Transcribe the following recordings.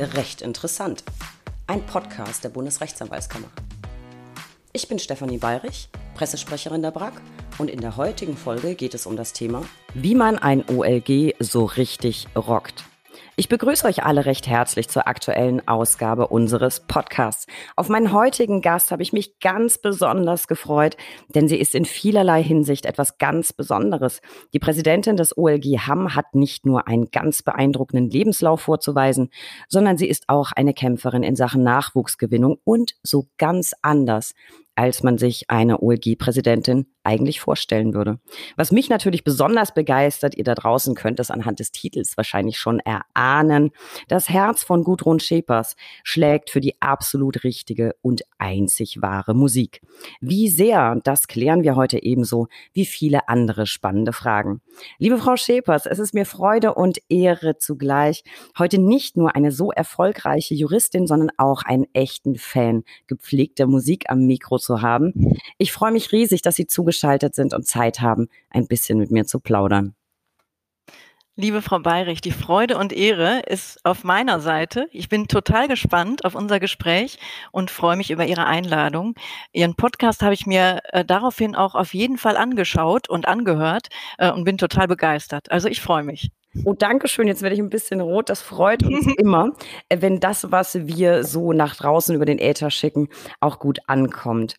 Recht interessant. Ein Podcast der Bundesrechtsanwaltskammer. Ich bin Stefanie Bayrich, Pressesprecherin der BRAG und in der heutigen Folge geht es um das Thema, wie man ein OLG so richtig rockt. Ich begrüße euch alle recht herzlich zur aktuellen Ausgabe unseres Podcasts. Auf meinen heutigen Gast habe ich mich ganz besonders gefreut, denn sie ist in vielerlei Hinsicht etwas ganz Besonderes. Die Präsidentin des OLG Hamm hat nicht nur einen ganz beeindruckenden Lebenslauf vorzuweisen, sondern sie ist auch eine Kämpferin in Sachen Nachwuchsgewinnung und so ganz anders als man sich eine OLG-Präsidentin eigentlich vorstellen würde. Was mich natürlich besonders begeistert, ihr da draußen könnt es anhand des Titels wahrscheinlich schon erahnen, das Herz von Gudrun Schepers schlägt für die absolut richtige und einzig wahre Musik. Wie sehr, das klären wir heute ebenso wie viele andere spannende Fragen. Liebe Frau Schepers, es ist mir Freude und Ehre zugleich, heute nicht nur eine so erfolgreiche Juristin, sondern auch einen echten Fan gepflegter Musik am Mikro zu haben. Ich freue mich riesig, dass Sie zugeschaltet sind und Zeit haben, ein bisschen mit mir zu plaudern. Liebe Frau Bayrich, die Freude und Ehre ist auf meiner Seite. Ich bin total gespannt auf unser Gespräch und freue mich über Ihre Einladung. Ihren Podcast habe ich mir äh, daraufhin auch auf jeden Fall angeschaut und angehört äh, und bin total begeistert. Also ich freue mich. Oh, danke schön. Jetzt werde ich ein bisschen rot. Das freut uns immer, äh, wenn das, was wir so nach draußen über den Äther schicken, auch gut ankommt.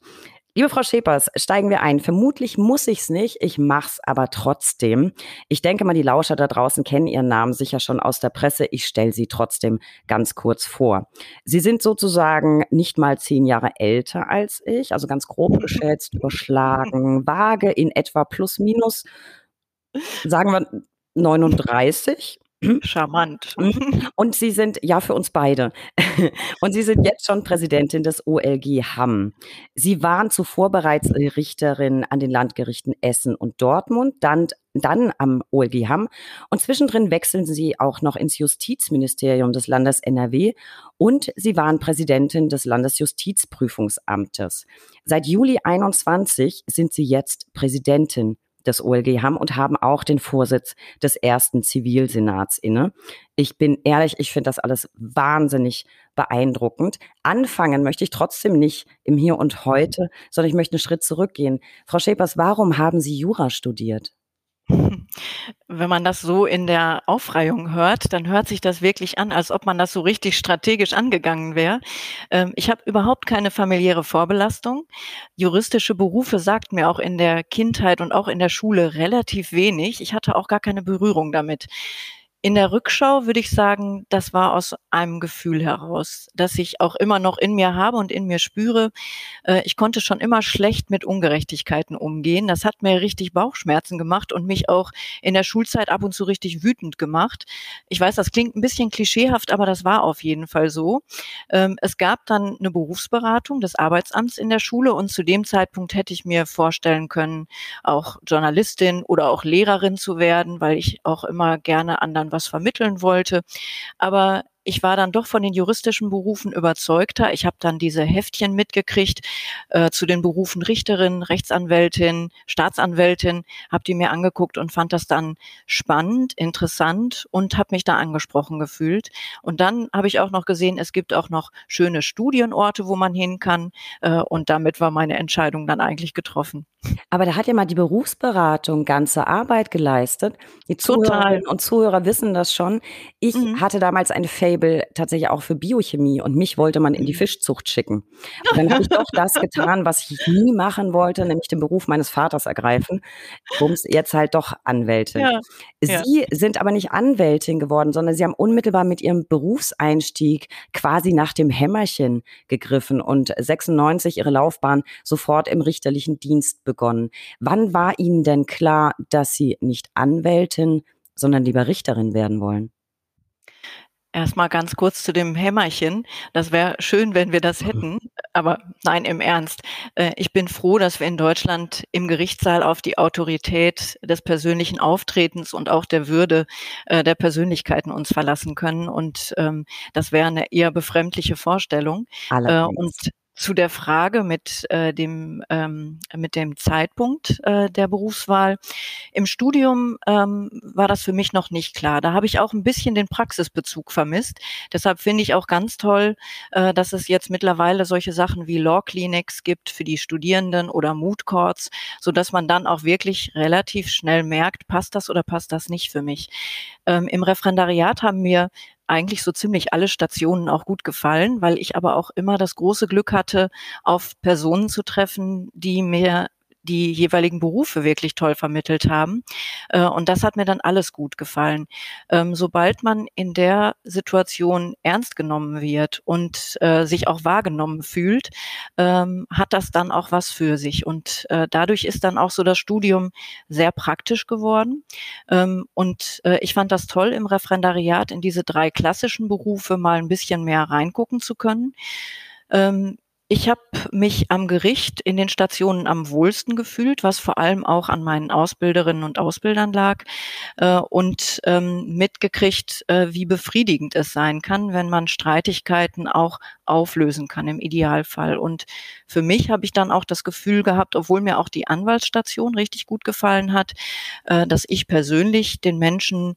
Liebe Frau Schepers, steigen wir ein. Vermutlich muss ich's nicht, ich mach's aber trotzdem. Ich denke mal, die Lauscher da draußen kennen Ihren Namen sicher schon aus der Presse. Ich stelle Sie trotzdem ganz kurz vor. Sie sind sozusagen nicht mal zehn Jahre älter als ich, also ganz grob geschätzt, überschlagen, vage in etwa plus minus, sagen wir 39. Charmant. Und Sie sind, ja, für uns beide. Und Sie sind jetzt schon Präsidentin des OLG Hamm. Sie waren zuvor bereits Richterin an den Landgerichten Essen und Dortmund, dann, dann am OLG Hamm. Und zwischendrin wechseln Sie auch noch ins Justizministerium des Landes NRW und Sie waren Präsidentin des Landesjustizprüfungsamtes. Seit Juli 21 sind Sie jetzt Präsidentin des OLG haben und haben auch den Vorsitz des ersten Zivilsenats inne. Ich bin ehrlich, ich finde das alles wahnsinnig beeindruckend. Anfangen möchte ich trotzdem nicht im Hier und Heute, sondern ich möchte einen Schritt zurückgehen. Frau Schäpers, warum haben Sie Jura studiert? Wenn man das so in der Aufreihung hört, dann hört sich das wirklich an, als ob man das so richtig strategisch angegangen wäre. Ähm, ich habe überhaupt keine familiäre Vorbelastung. Juristische Berufe sagt mir auch in der Kindheit und auch in der Schule relativ wenig. Ich hatte auch gar keine Berührung damit. In der Rückschau würde ich sagen, das war aus einem Gefühl heraus, das ich auch immer noch in mir habe und in mir spüre. Äh, ich konnte schon immer schlecht mit Ungerechtigkeiten umgehen. Das hat mir richtig Bauchschmerzen gemacht und mich auch in der Schulzeit ab und zu richtig wütend gemacht. Ich weiß, das klingt ein bisschen klischeehaft, aber das war auf jeden Fall so. Ähm, es gab dann eine Berufsberatung des Arbeitsamts in der Schule und zu dem Zeitpunkt hätte ich mir vorstellen können, auch Journalistin oder auch Lehrerin zu werden, weil ich auch immer gerne anderen was vermitteln wollte. Aber ich war dann doch von den juristischen Berufen überzeugter. Ich habe dann diese Heftchen mitgekriegt äh, zu den Berufen Richterin, Rechtsanwältin, Staatsanwältin, habe die mir angeguckt und fand das dann spannend, interessant und habe mich da angesprochen gefühlt. Und dann habe ich auch noch gesehen, es gibt auch noch schöne Studienorte, wo man hin kann. Äh, und damit war meine Entscheidung dann eigentlich getroffen. Aber da hat ja mal die Berufsberatung ganze Arbeit geleistet. Die Zuhörerinnen und Zuhörer wissen das schon. Ich mhm. hatte damals ein Fable tatsächlich auch für Biochemie und mich wollte man in die mhm. Fischzucht schicken. Und dann habe ich doch das getan, was ich nie machen wollte, nämlich den Beruf meines Vaters ergreifen. Bums, jetzt halt doch Anwältin. Ja. Sie ja. sind aber nicht Anwältin geworden, sondern sie haben unmittelbar mit ihrem Berufseinstieg quasi nach dem Hämmerchen gegriffen und 96 ihre Laufbahn sofort im richterlichen Dienst begonnen. Wann war Ihnen denn klar, dass Sie nicht Anwältin, sondern lieber Richterin werden wollen? Erstmal ganz kurz zu dem Hämmerchen. Das wäre schön, wenn wir das hätten, aber nein, im Ernst. Äh, ich bin froh, dass wir in Deutschland im Gerichtssaal auf die Autorität des persönlichen Auftretens und auch der Würde äh, der Persönlichkeiten uns verlassen können. Und ähm, das wäre eine eher befremdliche Vorstellung. Allerdings. Äh, und zu der Frage mit äh, dem ähm, mit dem Zeitpunkt äh, der Berufswahl im Studium ähm, war das für mich noch nicht klar. Da habe ich auch ein bisschen den Praxisbezug vermisst. Deshalb finde ich auch ganz toll, äh, dass es jetzt mittlerweile solche Sachen wie Law Clinics gibt für die Studierenden oder Mood Courts, so dass man dann auch wirklich relativ schnell merkt, passt das oder passt das nicht für mich. Ähm, Im Referendariat haben mir eigentlich so ziemlich alle Stationen auch gut gefallen, weil ich aber auch immer das große Glück hatte, auf Personen zu treffen, die mir die jeweiligen Berufe wirklich toll vermittelt haben. Äh, und das hat mir dann alles gut gefallen. Ähm, sobald man in der Situation ernst genommen wird und äh, sich auch wahrgenommen fühlt, ähm, hat das dann auch was für sich. Und äh, dadurch ist dann auch so das Studium sehr praktisch geworden. Ähm, und ich fand das toll, im Referendariat in diese drei klassischen Berufe mal ein bisschen mehr reingucken zu können. Ich habe mich am Gericht in den Stationen am wohlsten gefühlt, was vor allem auch an meinen Ausbilderinnen und Ausbildern lag äh, und ähm, mitgekriegt, äh, wie befriedigend es sein kann, wenn man Streitigkeiten auch auflösen kann im Idealfall. Und für mich habe ich dann auch das Gefühl gehabt, obwohl mir auch die Anwaltsstation richtig gut gefallen hat, äh, dass ich persönlich den Menschen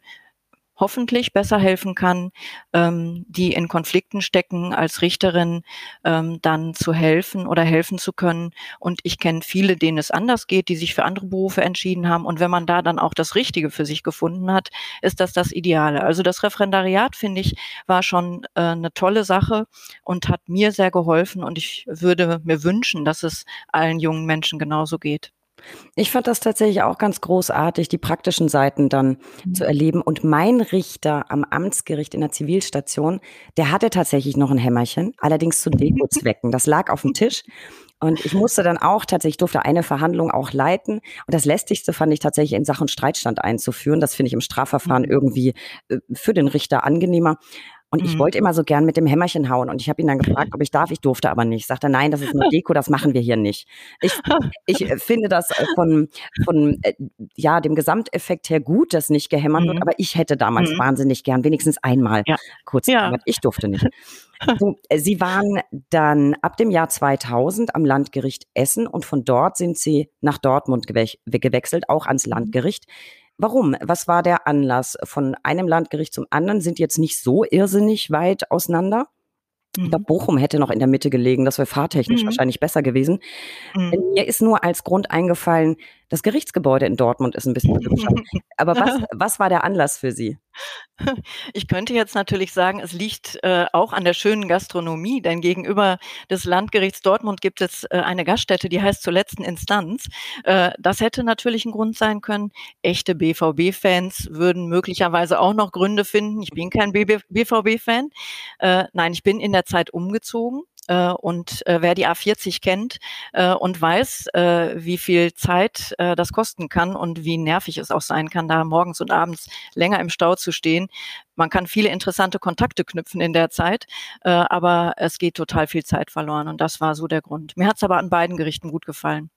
hoffentlich besser helfen kann, ähm, die in Konflikten stecken, als Richterin ähm, dann zu helfen oder helfen zu können. Und ich kenne viele, denen es anders geht, die sich für andere Berufe entschieden haben. Und wenn man da dann auch das Richtige für sich gefunden hat, ist das das Ideale. Also das Referendariat, finde ich, war schon äh, eine tolle Sache und hat mir sehr geholfen. Und ich würde mir wünschen, dass es allen jungen Menschen genauso geht. Ich fand das tatsächlich auch ganz großartig, die praktischen Seiten dann mhm. zu erleben. Und mein Richter am Amtsgericht in der Zivilstation, der hatte tatsächlich noch ein Hämmerchen, allerdings zu Dekozwecken. Das lag auf dem Tisch. Und ich musste dann auch tatsächlich, durfte eine Verhandlung auch leiten. Und das Lästigste fand ich tatsächlich in Sachen Streitstand einzuführen. Das finde ich im Strafverfahren mhm. irgendwie äh, für den Richter angenehmer. Und ich mhm. wollte immer so gern mit dem Hämmerchen hauen. Und ich habe ihn dann gefragt, ob ich darf. Ich durfte aber nicht. Sagte, nein, das ist nur Deko, das machen wir hier nicht. Ich, ich äh, finde das äh, von, von äh, ja, dem Gesamteffekt her gut, dass nicht gehämmert mhm. wird. Aber ich hätte damals mhm. wahnsinnig gern wenigstens einmal ja. kurz ja. Gehämmert. Ich durfte nicht. So, Sie waren dann ab dem Jahr 2000 am Landgericht Essen und von dort sind Sie nach Dortmund gewechselt, auch ans mhm. Landgericht. Warum? Was war der Anlass? Von einem Landgericht zum anderen sind jetzt nicht so irrsinnig weit auseinander. Mhm. Glaube, Bochum hätte noch in der Mitte gelegen. Das wäre fahrtechnisch mhm. wahrscheinlich besser gewesen. Mhm. Mir ist nur als Grund eingefallen, das Gerichtsgebäude in Dortmund ist ein bisschen hübscher. Aber was, was war der Anlass für Sie? Ich könnte jetzt natürlich sagen, es liegt äh, auch an der schönen Gastronomie, denn gegenüber des Landgerichts Dortmund gibt es äh, eine Gaststätte, die heißt zur letzten Instanz. Äh, das hätte natürlich ein Grund sein können. Echte BVB-Fans würden möglicherweise auch noch Gründe finden. Ich bin kein BVB-Fan. Äh, nein, ich bin in der Zeit umgezogen und äh, wer die A40 kennt äh, und weiß, äh, wie viel Zeit äh, das kosten kann und wie nervig es auch sein kann, da morgens und abends länger im Stau zu stehen. Man kann viele interessante Kontakte knüpfen in der Zeit, äh, aber es geht total viel Zeit verloren und das war so der Grund. Mir hat es aber an beiden Gerichten gut gefallen.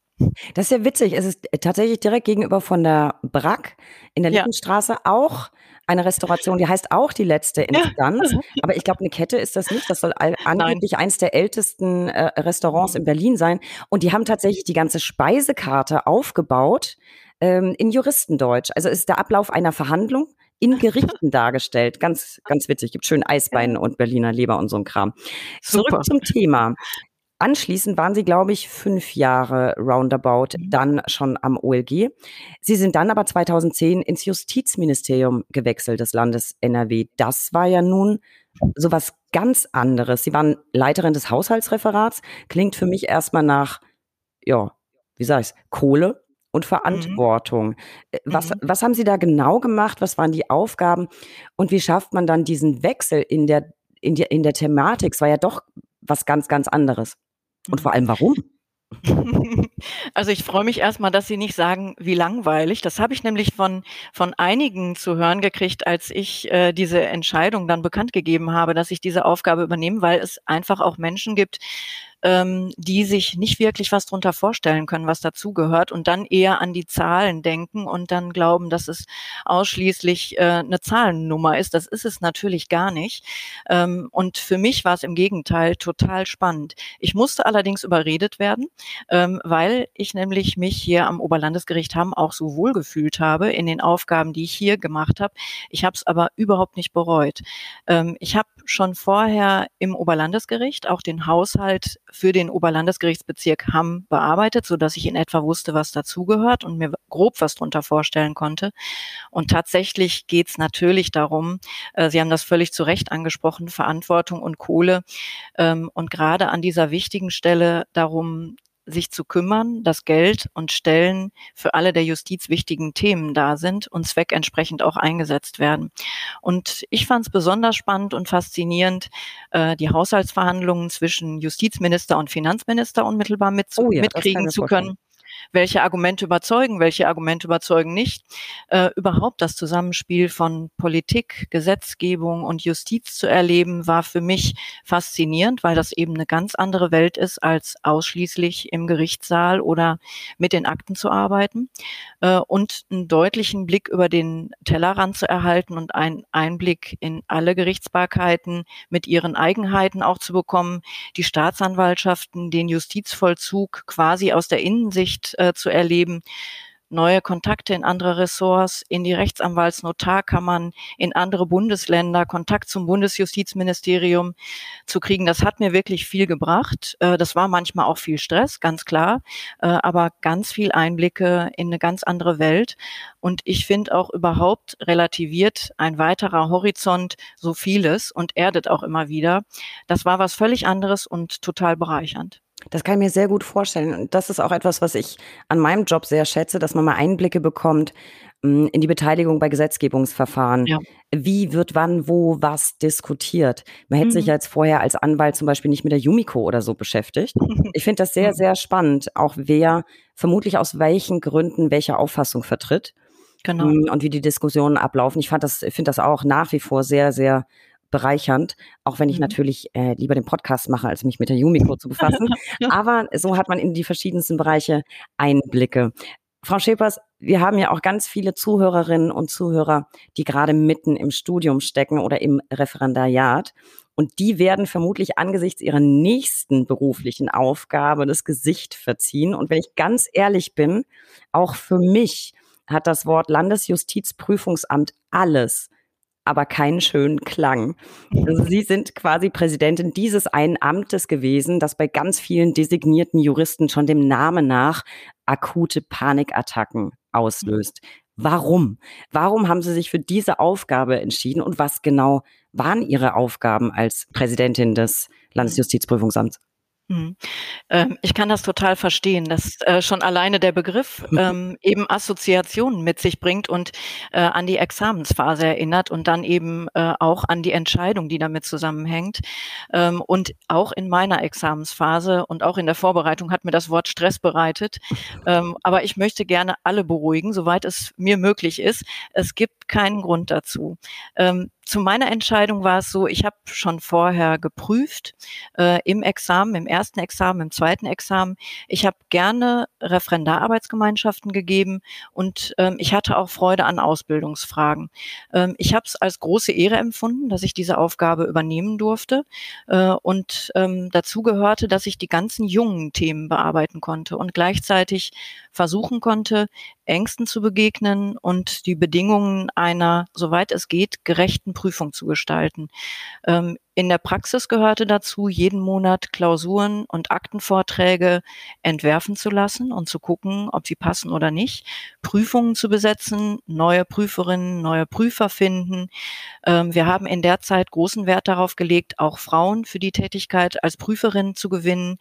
Das ist ja witzig. Es ist tatsächlich direkt gegenüber von der Brack in der Lindenstraße auch eine Restauration, die heißt auch die letzte Instanz. Aber ich glaube, eine Kette ist das nicht. Das soll angeblich Nein. eins der ältesten äh, Restaurants in Berlin sein. Und die haben tatsächlich die ganze Speisekarte aufgebaut ähm, in Juristendeutsch. Also ist der Ablauf einer Verhandlung in Gerichten dargestellt. Ganz, ganz witzig. Gibt schön Eisbeinen und Berliner Leber und so ein Kram. Zurück Super. zum Thema. Anschließend waren sie, glaube ich, fünf Jahre roundabout mhm. dann schon am OLG. Sie sind dann aber 2010 ins Justizministerium gewechselt des Landes NRW. Das war ja nun sowas ganz anderes. Sie waren Leiterin des Haushaltsreferats. Klingt für mich erstmal nach, ja, wie sag ich's, Kohle und mhm. Verantwortung. Äh, mhm. Was, was haben Sie da genau gemacht? Was waren die Aufgaben? Und wie schafft man dann diesen Wechsel in der, in der, in der Thematik? Es war ja doch was ganz, ganz anderes. Und vor allem warum? Also ich freue mich erstmal, dass Sie nicht sagen, wie langweilig. Das habe ich nämlich von, von einigen zu hören gekriegt, als ich äh, diese Entscheidung dann bekannt gegeben habe, dass ich diese Aufgabe übernehme, weil es einfach auch Menschen gibt, ähm, die sich nicht wirklich was drunter vorstellen können, was dazugehört und dann eher an die Zahlen denken und dann glauben, dass es ausschließlich äh, eine Zahlennummer ist. Das ist es natürlich gar nicht. Ähm, und für mich war es im Gegenteil total spannend. Ich musste allerdings überredet werden, ähm, weil ich nämlich mich hier am Oberlandesgericht Hamm auch so wohl gefühlt habe in den Aufgaben, die ich hier gemacht habe. Ich habe es aber überhaupt nicht bereut. Ähm, ich habe schon vorher im Oberlandesgericht auch den Haushalt für den Oberlandesgerichtsbezirk Hamm bearbeitet, so dass ich in etwa wusste, was dazugehört und mir grob was drunter vorstellen konnte. Und tatsächlich geht es natürlich darum, äh, Sie haben das völlig zu Recht angesprochen, Verantwortung und Kohle. Ähm, und gerade an dieser wichtigen Stelle darum, sich zu kümmern, dass Geld und Stellen für alle der Justiz wichtigen Themen da sind und zweckentsprechend auch eingesetzt werden. Und ich fand es besonders spannend und faszinierend, äh, die Haushaltsverhandlungen zwischen Justizminister und Finanzminister unmittelbar mit, oh ja, mitkriegen zu können welche Argumente überzeugen, welche Argumente überzeugen nicht. Äh, überhaupt das Zusammenspiel von Politik, Gesetzgebung und Justiz zu erleben, war für mich faszinierend, weil das eben eine ganz andere Welt ist, als ausschließlich im Gerichtssaal oder mit den Akten zu arbeiten. Äh, und einen deutlichen Blick über den Tellerrand zu erhalten und einen Einblick in alle Gerichtsbarkeiten mit ihren Eigenheiten auch zu bekommen, die Staatsanwaltschaften, den Justizvollzug quasi aus der Innensicht äh, zu erleben, neue Kontakte in andere Ressorts, in die Rechtsanwaltsnotarkammern, in andere Bundesländer, Kontakt zum Bundesjustizministerium zu kriegen. Das hat mir wirklich viel gebracht. Äh, das war manchmal auch viel Stress, ganz klar, äh, aber ganz viel Einblicke in eine ganz andere Welt. Und ich finde auch überhaupt relativiert ein weiterer Horizont so vieles und erdet auch immer wieder. Das war was völlig anderes und total bereichernd. Das kann ich mir sehr gut vorstellen. Und das ist auch etwas, was ich an meinem Job sehr schätze, dass man mal Einblicke bekommt hm, in die Beteiligung bei Gesetzgebungsverfahren. Ja. Wie wird wann, wo, was diskutiert? Man hätte mhm. sich jetzt vorher als Anwalt zum Beispiel nicht mit der Yumiko oder so beschäftigt. Ich finde das sehr, sehr spannend, auch wer vermutlich aus welchen Gründen welche Auffassung vertritt. Genau. Hm, und wie die Diskussionen ablaufen. Ich fand das, finde das auch nach wie vor sehr, sehr bereichernd, auch wenn ich mhm. natürlich äh, lieber den Podcast mache, als mich mit der Yumiko zu befassen. Aber so hat man in die verschiedensten Bereiche Einblicke. Frau Schepers, wir haben ja auch ganz viele Zuhörerinnen und Zuhörer, die gerade mitten im Studium stecken oder im Referendariat. Und die werden vermutlich angesichts ihrer nächsten beruflichen Aufgabe das Gesicht verziehen. Und wenn ich ganz ehrlich bin, auch für mich hat das Wort Landesjustizprüfungsamt alles aber keinen schönen Klang. Also Sie sind quasi Präsidentin dieses einen Amtes gewesen, das bei ganz vielen designierten Juristen schon dem Namen nach akute Panikattacken auslöst. Warum? Warum haben Sie sich für diese Aufgabe entschieden und was genau waren Ihre Aufgaben als Präsidentin des Landesjustizprüfungsamts? Hm. Ähm, ich kann das total verstehen, dass äh, schon alleine der Begriff mhm. ähm, eben Assoziationen mit sich bringt und äh, an die Examensphase erinnert und dann eben äh, auch an die Entscheidung, die damit zusammenhängt. Ähm, und auch in meiner Examensphase und auch in der Vorbereitung hat mir das Wort Stress bereitet. Aber ich möchte gerne alle beruhigen, soweit es mir möglich ist. Es gibt keinen Grund dazu. Ähm, zu meiner Entscheidung war es so, ich habe schon vorher geprüft äh, im Examen, im ersten Examen, im zweiten Examen. Ich habe gerne Referendararbeitsgemeinschaften gegeben und ähm, ich hatte auch Freude an Ausbildungsfragen. Ähm, ich habe es als große Ehre empfunden, dass ich diese Aufgabe übernehmen durfte äh, und ähm, dazu gehörte, dass ich die ganzen jungen Themen bearbeiten konnte und gleichzeitig versuchen konnte, Ängsten zu begegnen und die Bedingungen einer, soweit es geht, gerechten Prüfung zu gestalten. Ähm, in der Praxis gehörte dazu, jeden Monat Klausuren und Aktenvorträge entwerfen zu lassen und zu gucken, ob sie passen oder nicht, Prüfungen zu besetzen, neue Prüferinnen, neue Prüfer finden. Ähm, wir haben in der Zeit großen Wert darauf gelegt, auch Frauen für die Tätigkeit als Prüferin zu gewinnen,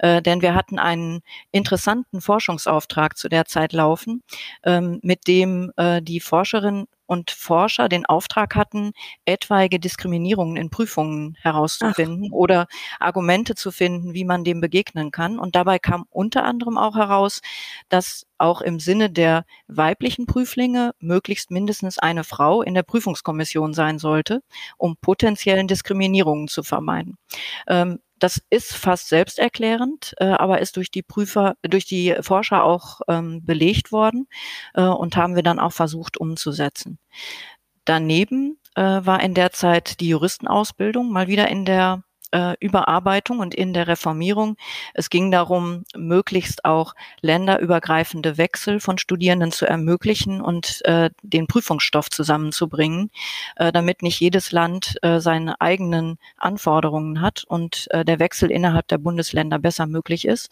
äh, denn wir hatten einen interessanten Forschungsauftrag zu der Zeit laufen, ähm, mit dem äh, die Forscherin und Forscher den Auftrag hatten, etwaige Diskriminierungen in Prüfungen herauszufinden Ach. oder Argumente zu finden, wie man dem begegnen kann. Und dabei kam unter anderem auch heraus, dass auch im Sinne der weiblichen Prüflinge möglichst mindestens eine Frau in der Prüfungskommission sein sollte, um potenziellen Diskriminierungen zu vermeiden. Ähm, das ist fast selbsterklärend, äh, aber ist durch die Prüfer, durch die Forscher auch ähm, belegt worden äh, und haben wir dann auch versucht umzusetzen. Daneben äh, war in der Zeit die Juristenausbildung mal wieder in der Überarbeitung und in der Reformierung. Es ging darum, möglichst auch länderübergreifende Wechsel von Studierenden zu ermöglichen und äh, den Prüfungsstoff zusammenzubringen, äh, damit nicht jedes Land äh, seine eigenen Anforderungen hat und äh, der Wechsel innerhalb der Bundesländer besser möglich ist.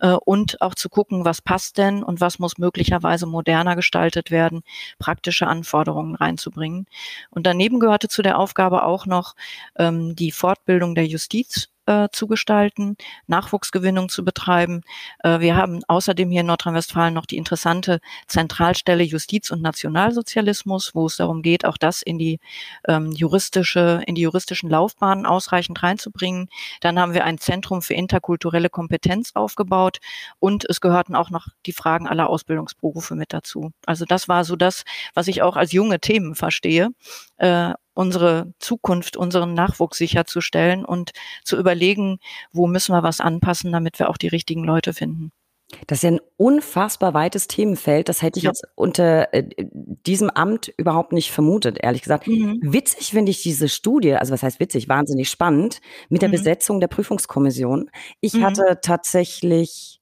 Äh, und auch zu gucken, was passt denn und was muss möglicherweise moderner gestaltet werden, praktische Anforderungen reinzubringen. Und daneben gehörte zu der Aufgabe auch noch ähm, die Fortbildung der Justiz äh, zu gestalten, Nachwuchsgewinnung zu betreiben. Äh, wir haben außerdem hier in Nordrhein-Westfalen noch die interessante Zentralstelle Justiz und Nationalsozialismus, wo es darum geht, auch das in die ähm, juristische, in die juristischen Laufbahnen ausreichend reinzubringen. Dann haben wir ein Zentrum für interkulturelle Kompetenz aufgebaut und es gehörten auch noch die Fragen aller Ausbildungsberufe mit dazu. Also das war so das, was ich auch als junge Themen verstehe. Äh, unsere Zukunft, unseren Nachwuchs sicherzustellen und zu überlegen, wo müssen wir was anpassen, damit wir auch die richtigen Leute finden. Das ist ja ein unfassbar weites Themenfeld. Das hätte ich ja. jetzt unter äh, diesem Amt überhaupt nicht vermutet, ehrlich gesagt. Mhm. Witzig finde ich diese Studie, also was heißt witzig, wahnsinnig spannend, mit der mhm. Besetzung der Prüfungskommission. Ich mhm. hatte tatsächlich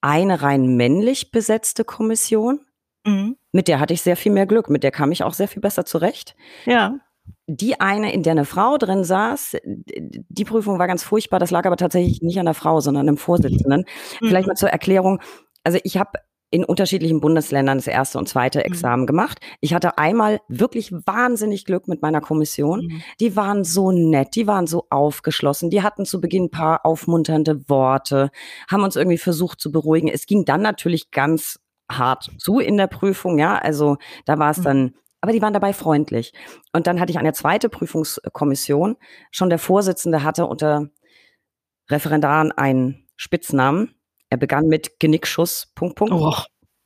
eine rein männlich besetzte Kommission. Mhm. Mit der hatte ich sehr viel mehr Glück. Mit der kam ich auch sehr viel besser zurecht. Ja die eine, in der eine Frau drin saß, die Prüfung war ganz furchtbar. Das lag aber tatsächlich nicht an der Frau, sondern an dem Vorsitzenden. Mhm. Vielleicht mal zur Erklärung. Also ich habe in unterschiedlichen Bundesländern das erste und zweite mhm. Examen mhm. gemacht. Ich hatte einmal wirklich wahnsinnig Glück mit meiner Kommission. Mhm. Die waren so nett, die waren so aufgeschlossen, die hatten zu Beginn ein paar aufmunternde Worte, haben uns irgendwie versucht zu beruhigen. Es ging dann natürlich ganz hart zu in der Prüfung, ja. Also da war es mhm. dann aber die waren dabei freundlich. Und dann hatte ich eine zweite Prüfungskommission. Schon der Vorsitzende hatte unter Referendaren einen Spitznamen. Er begann mit Genickschuss, Punkt, Punkt. Oh.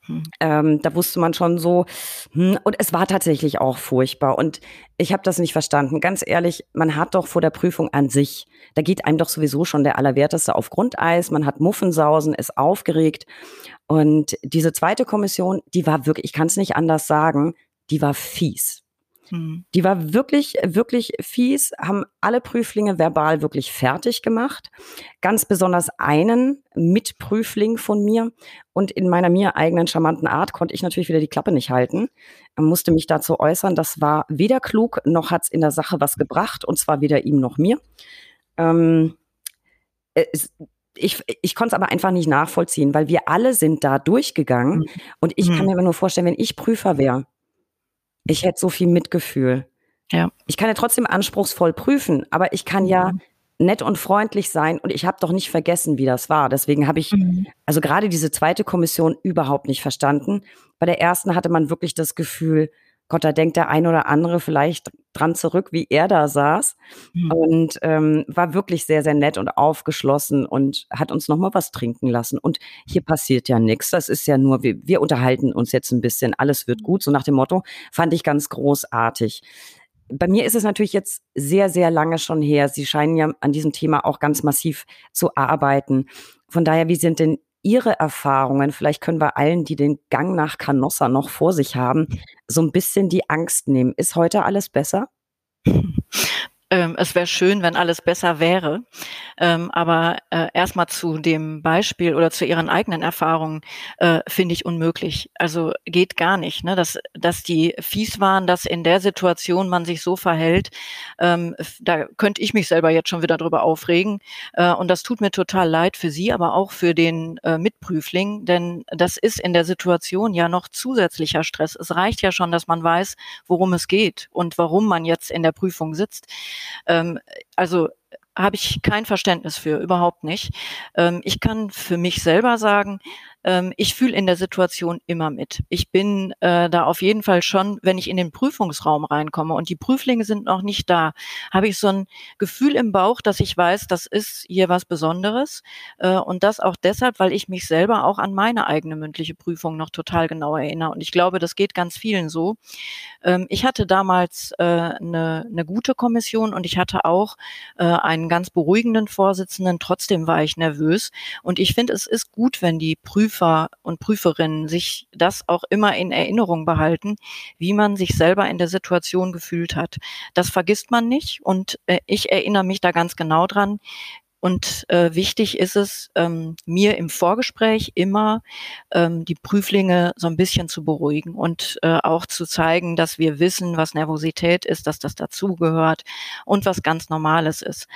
Hm. Ähm, da wusste man schon so, hm, und es war tatsächlich auch furchtbar. Und ich habe das nicht verstanden. Ganz ehrlich, man hat doch vor der Prüfung an sich, da geht einem doch sowieso schon der Allerwerteste auf Grundeis, man hat Muffensausen, ist aufgeregt. Und diese zweite Kommission, die war wirklich, ich kann es nicht anders sagen, die war fies. Hm. Die war wirklich, wirklich fies, haben alle Prüflinge verbal wirklich fertig gemacht. Ganz besonders einen Mitprüfling von mir. Und in meiner mir eigenen charmanten Art konnte ich natürlich wieder die Klappe nicht halten, musste mich dazu äußern. Das war weder klug, noch hat es in der Sache was gebracht, und zwar weder ihm noch mir. Ähm, es, ich, ich konnte es aber einfach nicht nachvollziehen, weil wir alle sind da durchgegangen. Mhm. Und ich kann hm. mir nur vorstellen, wenn ich Prüfer wäre, ich hätte so viel Mitgefühl. Ja. Ich kann ja trotzdem anspruchsvoll prüfen, aber ich kann ja mhm. nett und freundlich sein und ich habe doch nicht vergessen, wie das war. Deswegen habe ich mhm. also gerade diese zweite Kommission überhaupt nicht verstanden. Bei der ersten hatte man wirklich das Gefühl, Gott, da denkt der ein oder andere vielleicht dran zurück, wie er da saß mhm. und ähm, war wirklich sehr, sehr nett und aufgeschlossen und hat uns nochmal was trinken lassen. Und hier passiert ja nichts. Das ist ja nur, wir, wir unterhalten uns jetzt ein bisschen, alles wird gut, so nach dem Motto, fand ich ganz großartig. Bei mir ist es natürlich jetzt sehr, sehr lange schon her. Sie scheinen ja an diesem Thema auch ganz massiv zu arbeiten. Von daher, wie sind denn Ihre Erfahrungen? Vielleicht können wir allen, die den Gang nach Canossa noch vor sich haben, so ein bisschen die Angst nehmen. Ist heute alles besser? ähm, es wäre schön, wenn alles besser wäre. Ähm, aber äh, erstmal zu dem Beispiel oder zu Ihren eigenen Erfahrungen äh, finde ich unmöglich. Also geht gar nicht, ne? dass, dass die fies waren, dass in der Situation man sich so verhält. Ähm, da könnte ich mich selber jetzt schon wieder drüber aufregen. Äh, und das tut mir total leid für Sie, aber auch für den äh, Mitprüfling, denn das ist in der Situation ja noch zusätzlicher Stress. Es reicht ja schon, dass man weiß, worum es geht und warum man jetzt in der Prüfung sitzt. Ähm, also habe ich kein Verständnis für, überhaupt nicht. Ähm, ich kann für mich selber sagen, ähm, ich fühle in der Situation immer mit. Ich bin äh, da auf jeden Fall schon, wenn ich in den Prüfungsraum reinkomme und die Prüflinge sind noch nicht da, habe ich so ein Gefühl im Bauch, dass ich weiß, das ist hier was Besonderes. Äh, und das auch deshalb, weil ich mich selber auch an meine eigene mündliche Prüfung noch total genau erinnere. Und ich glaube, das geht ganz vielen so. Ähm, ich hatte damals äh, eine, gute Kommission und ich hatte auch äh, einen ganz beruhigenden Vorsitzenden. Trotzdem war ich nervös. Und ich finde, es ist gut, wenn die Prüfer und Prüferinnen sich das auch immer in Erinnerung behalten, wie man sich selber in der Situation gefühlt hat. Das vergisst man nicht und äh, ich erinnere mich da ganz genau dran, und äh, wichtig ist es, ähm, mir im Vorgespräch immer ähm, die Prüflinge so ein bisschen zu beruhigen und äh, auch zu zeigen, dass wir wissen, was Nervosität ist, dass das dazugehört und was ganz Normales ist.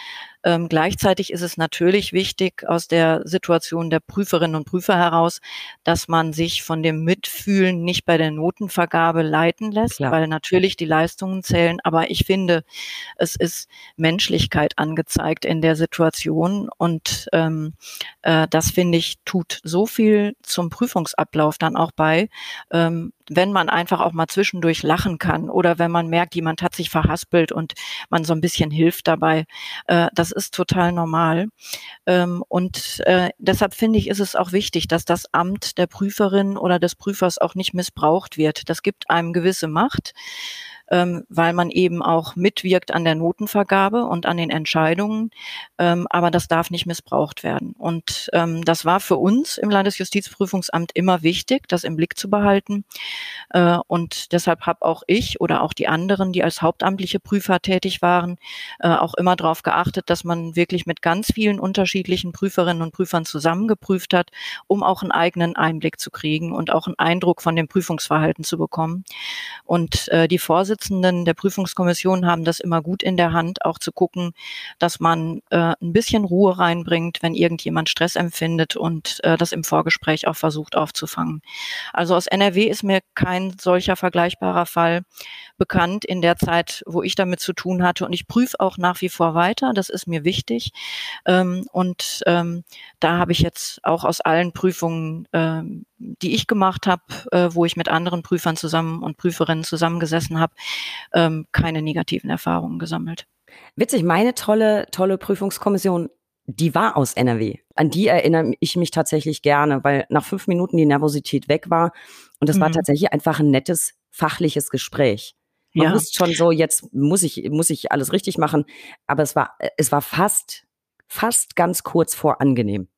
Ähm, gleichzeitig ist es natürlich wichtig aus der Situation der Prüferinnen und Prüfer heraus, dass man sich von dem Mitfühlen nicht bei der Notenvergabe leiten lässt, Klar. weil natürlich die Leistungen zählen. Aber ich finde, es ist Menschlichkeit angezeigt in der Situation und ähm, äh, das finde ich tut so viel zum Prüfungsablauf dann auch bei, ähm, wenn man einfach auch mal zwischendurch lachen kann oder wenn man merkt, jemand hat sich verhaspelt und man so ein bisschen hilft dabei. Äh, das ist total normal. Ähm, und äh, deshalb finde ich, ist es auch wichtig, dass das Amt der Prüferin oder des Prüfers auch nicht missbraucht wird. Das gibt einem gewisse Macht ähm, weil man eben auch mitwirkt an der Notenvergabe und an den Entscheidungen. Ähm, aber das darf nicht missbraucht werden. Und ähm, das war für uns im Landesjustizprüfungsamt immer wichtig, das im Blick zu behalten. Äh, und deshalb habe auch ich oder auch die anderen, die als hauptamtliche Prüfer tätig waren, äh, auch immer darauf geachtet, dass man wirklich mit ganz vielen unterschiedlichen Prüferinnen und Prüfern zusammengeprüft hat, um auch einen eigenen Einblick zu kriegen und auch einen Eindruck von dem Prüfungsverhalten zu bekommen. Und äh, die Vorsitzende Vorsitzenden der Prüfungskommission haben das immer gut in der Hand, auch zu gucken, dass man äh, ein bisschen Ruhe reinbringt, wenn irgendjemand Stress empfindet und äh, das im Vorgespräch auch versucht aufzufangen. Also aus NRW ist mir kein solcher vergleichbarer Fall bekannt in der Zeit, wo ich damit zu tun hatte. Und ich prüfe auch nach wie vor weiter. Das ist mir wichtig. Ähm, und ähm, da habe ich jetzt auch aus allen Prüfungen, ähm, die ich gemacht habe, äh, wo ich mit anderen Prüfern zusammen und Prüferinnen zusammengesessen habe, ähm, keine negativen Erfahrungen gesammelt. Witzig, meine tolle, tolle Prüfungskommission die war aus NRW. An die erinnere ich mich tatsächlich gerne, weil nach fünf Minuten die Nervosität weg war. Und es mhm. war tatsächlich einfach ein nettes fachliches Gespräch. Man ja. wusste schon so, jetzt muss ich, muss ich alles richtig machen. Aber es war, es war fast, fast ganz kurz vor angenehm.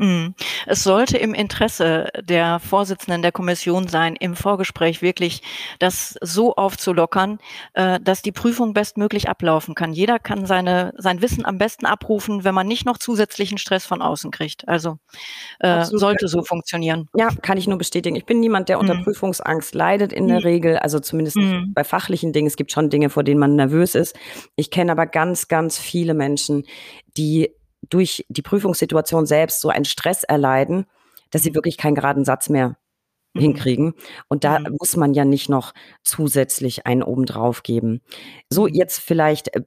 Mhm. Es sollte im Interesse der Vorsitzenden der Kommission sein, im Vorgespräch wirklich das so aufzulockern, äh, dass die Prüfung bestmöglich ablaufen kann. Jeder kann seine, sein Wissen am besten abrufen, wenn man nicht noch zusätzlichen Stress von außen kriegt. Also äh, sollte so funktionieren. Ja, kann ich nur bestätigen. Ich bin niemand, der unter mhm. Prüfungsangst leidet in der mhm. Regel. Also zumindest mhm. bei fachlichen Dingen. Es gibt schon Dinge, vor denen man nervös ist. Ich kenne aber ganz, ganz viele Menschen, die durch die Prüfungssituation selbst so einen Stress erleiden, dass sie wirklich keinen geraden Satz mehr mhm. hinkriegen. Und da mhm. muss man ja nicht noch zusätzlich einen obendrauf geben. So, mhm. jetzt vielleicht äh,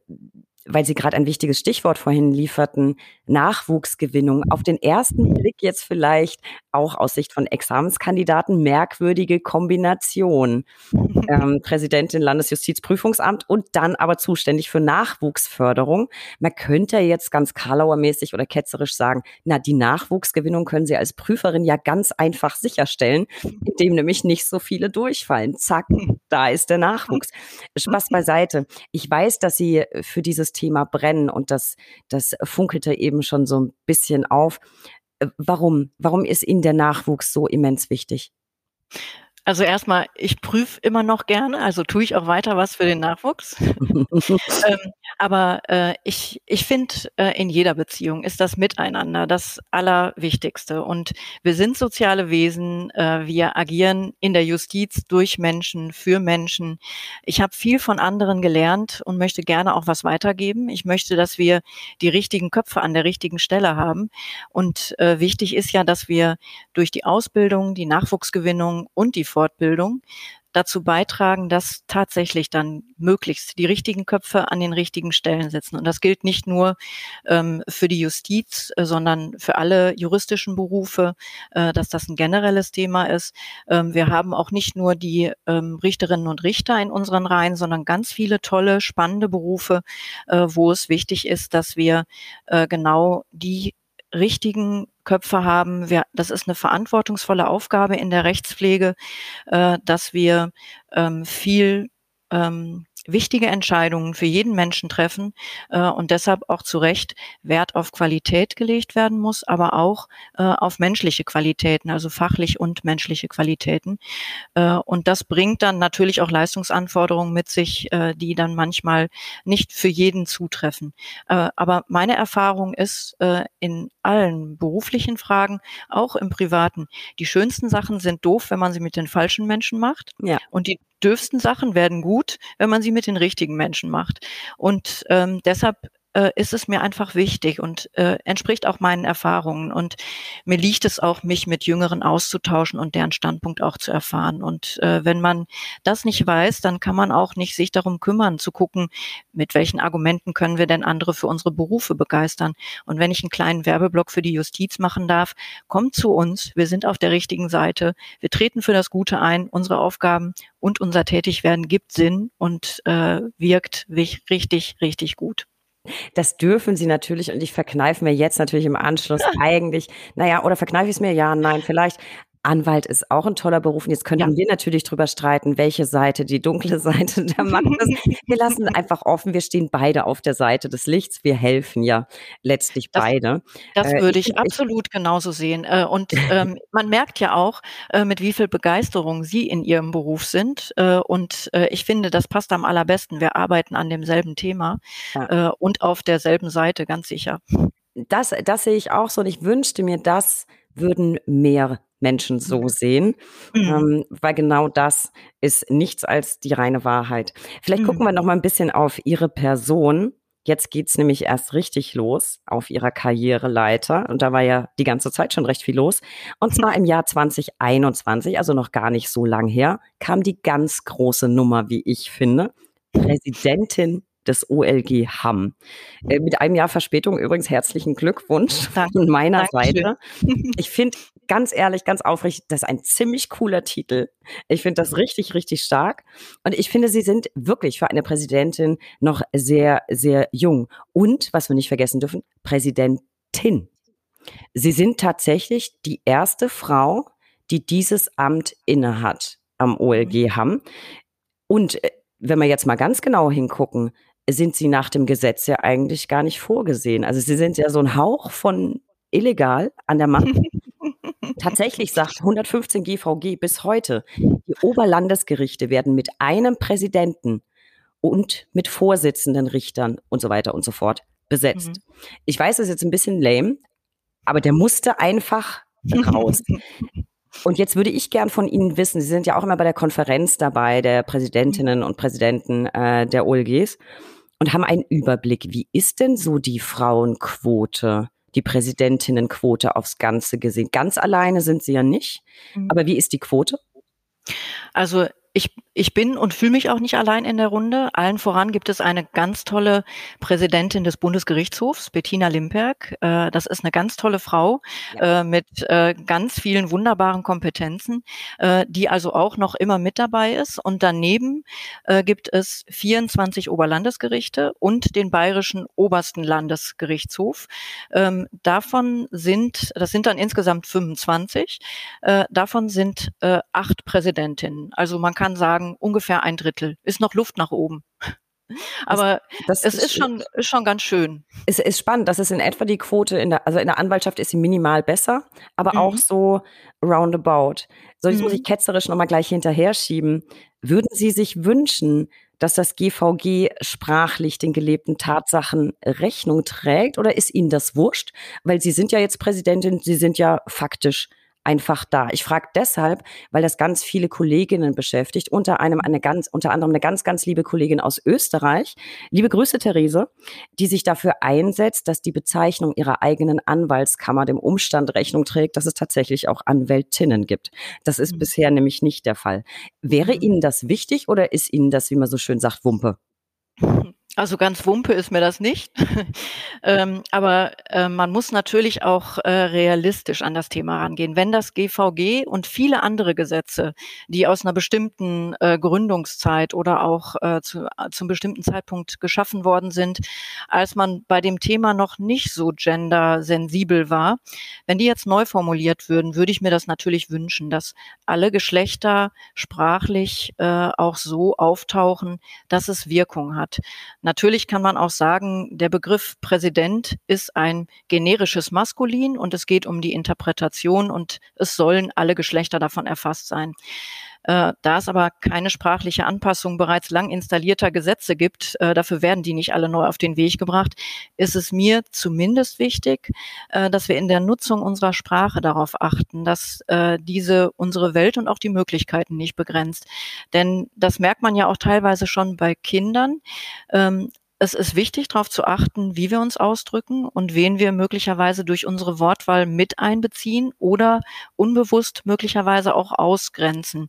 weil Sie gerade ein wichtiges Stichwort vorhin lieferten, Nachwuchsgewinnung. Auf den ersten Blick jetzt vielleicht auch aus Sicht von Examenskandidaten merkwürdige Kombination. Ähm, Präsidentin Landesjustizprüfungsamt und dann aber zuständig für Nachwuchsförderung. Man könnte jetzt ganz Karlauer-mäßig oder ketzerisch sagen, na, die Nachwuchsgewinnung können Sie als Prüferin ja ganz einfach sicherstellen, indem nämlich nicht so viele durchfallen. Zack, da ist der Nachwuchs. Spaß beiseite. Ich weiß, dass Sie für dieses Thema brennen und das, das funkelte eben schon so ein bisschen auf. Äh, warum? Warum ist Ihnen der Nachwuchs so immens wichtig? Also erstmal, ich prüfe immer noch gerne, also tue ich auch weiter was für den Nachwuchs. ähm, aber äh, ich, ich finde, äh, in jeder Beziehung ist das Miteinander das Allerwichtigste. Und wir sind soziale Wesen, äh, wir agieren in der Justiz durch Menschen, für Menschen. Ich habe viel von anderen gelernt und möchte gerne auch was weitergeben. Ich möchte, dass wir die richtigen Köpfe an der richtigen Stelle haben. Und äh, wichtig ist ja, dass wir durch die Ausbildung, die Nachwuchsgewinnung und die Fortbildung dazu beitragen, dass tatsächlich dann möglichst die richtigen Köpfe an den richtigen Stellen sitzen. Und das gilt nicht nur ähm, für die Justiz, äh, sondern für alle juristischen Berufe, äh, dass das ein generelles Thema ist. Ähm, wir haben auch nicht nur die ähm, Richterinnen und Richter in unseren Reihen, sondern ganz viele tolle, spannende Berufe, äh, wo es wichtig ist, dass wir äh, genau die richtigen Köpfe haben. Wir, das ist eine verantwortungsvolle Aufgabe in der Rechtspflege, äh, dass wir ähm, viel ähm, wichtige Entscheidungen für jeden Menschen treffen äh, und deshalb auch zu Recht Wert auf Qualität gelegt werden muss, aber auch äh, auf menschliche Qualitäten, also fachlich und menschliche Qualitäten. Äh, und das bringt dann natürlich auch Leistungsanforderungen mit sich, äh, die dann manchmal nicht für jeden zutreffen. Äh, aber meine Erfahrung ist äh, in allen beruflichen Fragen, auch im privaten, die schönsten Sachen sind doof, wenn man sie mit den falschen Menschen macht. Ja. Und die dürfsten Sachen werden gut, wenn man sie mit den richtigen Menschen macht. Und ähm, deshalb äh, ist es mir einfach wichtig und äh, entspricht auch meinen Erfahrungen. Und mir liegt es auch, mich mit Jüngeren auszutauschen und deren Standpunkt auch zu erfahren. Und äh, wenn man das nicht weiß, dann kann man auch nicht sich darum kümmern, zu gucken, mit welchen Argumenten können wir denn andere für unsere Berufe begeistern. Und wenn ich einen kleinen Werbeblock für die Justiz machen darf, kommt zu uns. Wir sind auf der richtigen Seite. Wir treten für das Gute ein. Unsere Aufgaben und unser Tätigwerden gibt Sinn und äh, wirkt richtig, richtig gut. Das dürfen sie natürlich und ich verkneife mir jetzt natürlich im Anschluss eigentlich, naja, oder verkneife ich es mir? Ja, nein, vielleicht. Anwalt ist auch ein toller Beruf. Und jetzt könnten ja. wir natürlich drüber streiten, welche Seite, die dunkle Seite der Macht ist. Wir lassen einfach offen. Wir stehen beide auf der Seite des Lichts. Wir helfen ja letztlich das, beide. Das äh, würde ich, ich absolut ich, genauso sehen. Äh, und ähm, man merkt ja auch, äh, mit wie viel Begeisterung Sie in Ihrem Beruf sind. Und ich finde, das passt am allerbesten. Wir arbeiten an demselben Thema ja. und auf derselben Seite, ganz sicher. Das, das sehe ich auch so. Und ich wünschte mir, das würden mehr Menschen so mhm. sehen, mhm. ähm, weil genau das ist nichts als die reine Wahrheit. Vielleicht mhm. gucken wir noch mal ein bisschen auf Ihre Person. Jetzt geht's nämlich erst richtig los auf ihrer Karriereleiter. Und da war ja die ganze Zeit schon recht viel los. Und zwar im Jahr 2021, also noch gar nicht so lang her, kam die ganz große Nummer, wie ich finde. Präsidentin des OLG Hamm. Äh, mit einem Jahr Verspätung übrigens herzlichen Glückwunsch von meiner Dankeschön. Seite. Ich finde ganz ehrlich, ganz aufrichtig, das ist ein ziemlich cooler Titel. Ich finde das richtig, richtig stark. Und ich finde, Sie sind wirklich für eine Präsidentin noch sehr, sehr jung. Und, was wir nicht vergessen dürfen, Präsidentin. Sie sind tatsächlich die erste Frau, die dieses Amt innehat am OLG Hamm. Und äh, wenn wir jetzt mal ganz genau hingucken, sind sie nach dem Gesetz ja eigentlich gar nicht vorgesehen. Also sie sind ja so ein Hauch von illegal an der Macht. Tatsächlich sagt 115 GVG bis heute, die Oberlandesgerichte werden mit einem Präsidenten und mit Vorsitzenden Richtern und so weiter und so fort besetzt. Mhm. Ich weiß, das ist jetzt ein bisschen lame, aber der musste einfach raus. Und jetzt würde ich gern von Ihnen wissen, Sie sind ja auch immer bei der Konferenz dabei, der Präsidentinnen und Präsidenten äh, der OLGs und haben einen Überblick. Wie ist denn so die Frauenquote, die Präsidentinnenquote aufs Ganze gesehen? Ganz alleine sind Sie ja nicht, mhm. aber wie ist die Quote? Also ich, ich bin und fühle mich auch nicht allein in der Runde. Allen voran gibt es eine ganz tolle Präsidentin des Bundesgerichtshofs, Bettina Limperk. Äh, das ist eine ganz tolle Frau ja. äh, mit äh, ganz vielen wunderbaren Kompetenzen, äh, die also auch noch immer mit dabei ist. Und daneben äh, gibt es 24 Oberlandesgerichte und den bayerischen obersten Landesgerichtshof. Ähm, davon sind, das sind dann insgesamt 25, äh, davon sind acht Präsidentinnen. Also man kann kann sagen, ungefähr ein Drittel. Ist noch Luft nach oben. Aber das, das es ist, ist, schon, ist schon ganz schön. Es ist spannend, dass es in etwa die Quote in der, also in der Anwaltschaft ist sie minimal besser, aber mhm. auch so roundabout. So, jetzt mhm. muss ich ketzerisch nochmal gleich hinterher schieben. Würden Sie sich wünschen, dass das GVG sprachlich den gelebten Tatsachen Rechnung trägt oder ist Ihnen das wurscht? Weil Sie sind ja jetzt Präsidentin, Sie sind ja faktisch einfach da. Ich frage deshalb, weil das ganz viele Kolleginnen beschäftigt, unter einem eine ganz, unter anderem eine ganz, ganz liebe Kollegin aus Österreich. Liebe Grüße, Therese, die sich dafür einsetzt, dass die Bezeichnung ihrer eigenen Anwaltskammer dem Umstand Rechnung trägt, dass es tatsächlich auch Anwältinnen gibt. Das ist mhm. bisher nämlich nicht der Fall. Wäre mhm. Ihnen das wichtig oder ist Ihnen das, wie man so schön sagt, Wumpe? Also ganz Wumpe ist mir das nicht. ähm, aber äh, man muss natürlich auch äh, realistisch an das Thema rangehen. Wenn das GVG und viele andere Gesetze, die aus einer bestimmten äh, Gründungszeit oder auch äh, zu, äh, zum bestimmten Zeitpunkt geschaffen worden sind, als man bei dem Thema noch nicht so gendersensibel war, wenn die jetzt neu formuliert würden, würde ich mir das natürlich wünschen, dass alle Geschlechter sprachlich äh, auch so auftauchen, dass es Wirkung hat. Natürlich kann man auch sagen, der Begriff Präsident ist ein generisches Maskulin und es geht um die Interpretation und es sollen alle Geschlechter davon erfasst sein. Äh, da es aber keine sprachliche Anpassung bereits lang installierter Gesetze gibt, äh, dafür werden die nicht alle neu auf den Weg gebracht, ist es mir zumindest wichtig, äh, dass wir in der Nutzung unserer Sprache darauf achten, dass diese unsere Welt und auch die Möglichkeiten nicht begrenzt. Denn das merkt man ja auch teilweise schon bei Kindern. Es ist wichtig, darauf zu achten, wie wir uns ausdrücken und wen wir möglicherweise durch unsere Wortwahl mit einbeziehen oder unbewusst möglicherweise auch ausgrenzen.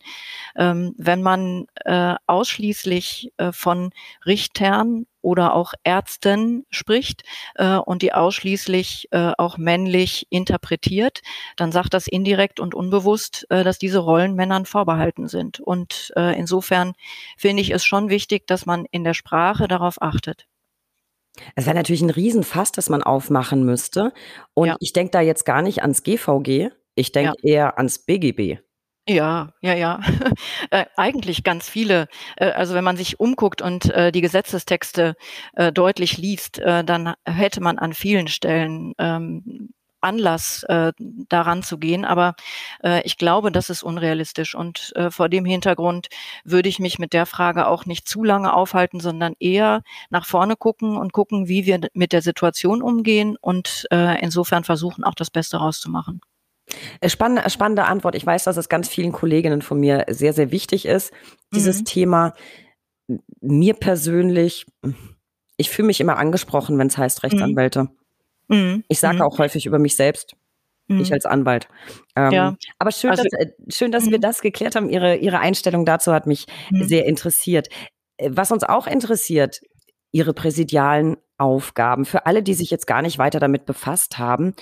Ähm, wenn man äh, ausschließlich äh, von Richtern oder auch Ärzten spricht äh, und die ausschließlich äh, auch männlich interpretiert, dann sagt das indirekt und unbewusst, äh, dass diese Rollen Männern vorbehalten sind. Und äh, insofern finde ich es schon wichtig, dass man in der Sprache darauf achtet. Es wäre natürlich ein Riesenfass, das man aufmachen müsste. Und ja. ich denke da jetzt gar nicht ans GVG, ich denke ja. eher ans BGB. Ja, ja, ja. äh, eigentlich ganz viele. Äh, also wenn man sich umguckt und äh, die Gesetzestexte äh, deutlich liest, äh, dann hätte man an vielen Stellen ähm, Anlass, äh, daran zu gehen. Aber ich glaube, das ist unrealistisch. Und vor dem Hintergrund würde ich mich mit der Frage auch nicht zu lange aufhalten, sondern eher nach vorne gucken und gucken, wie wir mit der Situation umgehen und insofern versuchen, auch das Beste rauszumachen. Äh, spannende, spannende Antwort. Ich weiß, dass es ganz vielen Kolleginnen von mir sehr, sehr wichtig ist, dieses mhm. Thema. Mir persönlich, ich fühle mich immer angesprochen, wenn es heißt mhm. Rechtsanwälte. Mhm. Ich sage mhm. auch häufig über mich selbst. Ich mhm. als Anwalt. Ähm, ja. Aber schön, also, dass, äh, schön, dass wir mhm. das geklärt haben. Ihre, Ihre Einstellung dazu hat mich sehr interessiert. Äh, was uns auch interessiert, Ihre präsidialen Aufgaben. Für alle, die sich jetzt gar nicht weiter damit befasst haben,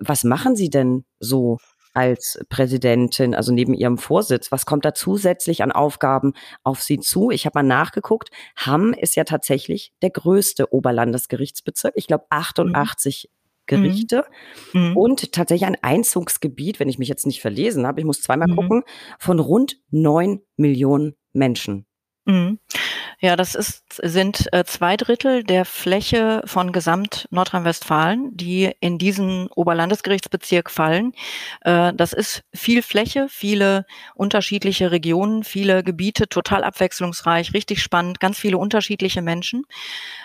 was machen Sie denn so als Präsidentin, also neben Ihrem Vorsitz? Was kommt da zusätzlich an Aufgaben auf Sie zu? Ich habe mal nachgeguckt. Hamm ist ja tatsächlich der größte Oberlandesgerichtsbezirk. Ich glaube 88 mhm. Gerichte mhm. und tatsächlich ein Einzugsgebiet, wenn ich mich jetzt nicht verlesen habe, ich muss zweimal mhm. gucken, von rund neun Millionen Menschen. Mhm. Ja, das ist, sind äh, zwei Drittel der Fläche von Gesamt Nordrhein-Westfalen, die in diesen Oberlandesgerichtsbezirk fallen. Äh, das ist viel Fläche, viele unterschiedliche Regionen, viele Gebiete, total abwechslungsreich, richtig spannend, ganz viele unterschiedliche Menschen.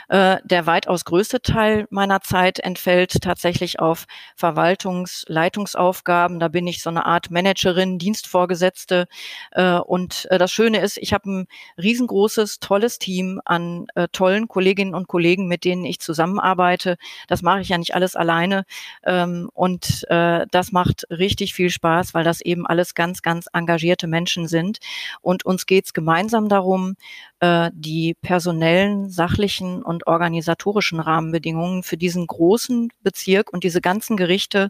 Äh, der weitaus größte Teil meiner Zeit entfällt tatsächlich auf Verwaltungsleitungsaufgaben. Da bin ich so eine Art Managerin, Dienstvorgesetzte. Äh, und äh, das Schöne ist, ich habe ein riesengroßes, tolles Team an tollen Kolleginnen und Kollegen, mit denen ich zusammenarbeite. Das mache ich ja nicht alles alleine. Ähm, und das macht richtig viel Spaß, weil das eben alles ganz, ganz engagierte Menschen sind. Und uns geht es gemeinsam darum, die personellen, sachlichen und und organisatorischen Rahmenbedingungen für diesen großen Bezirk und diese ganzen Gerichte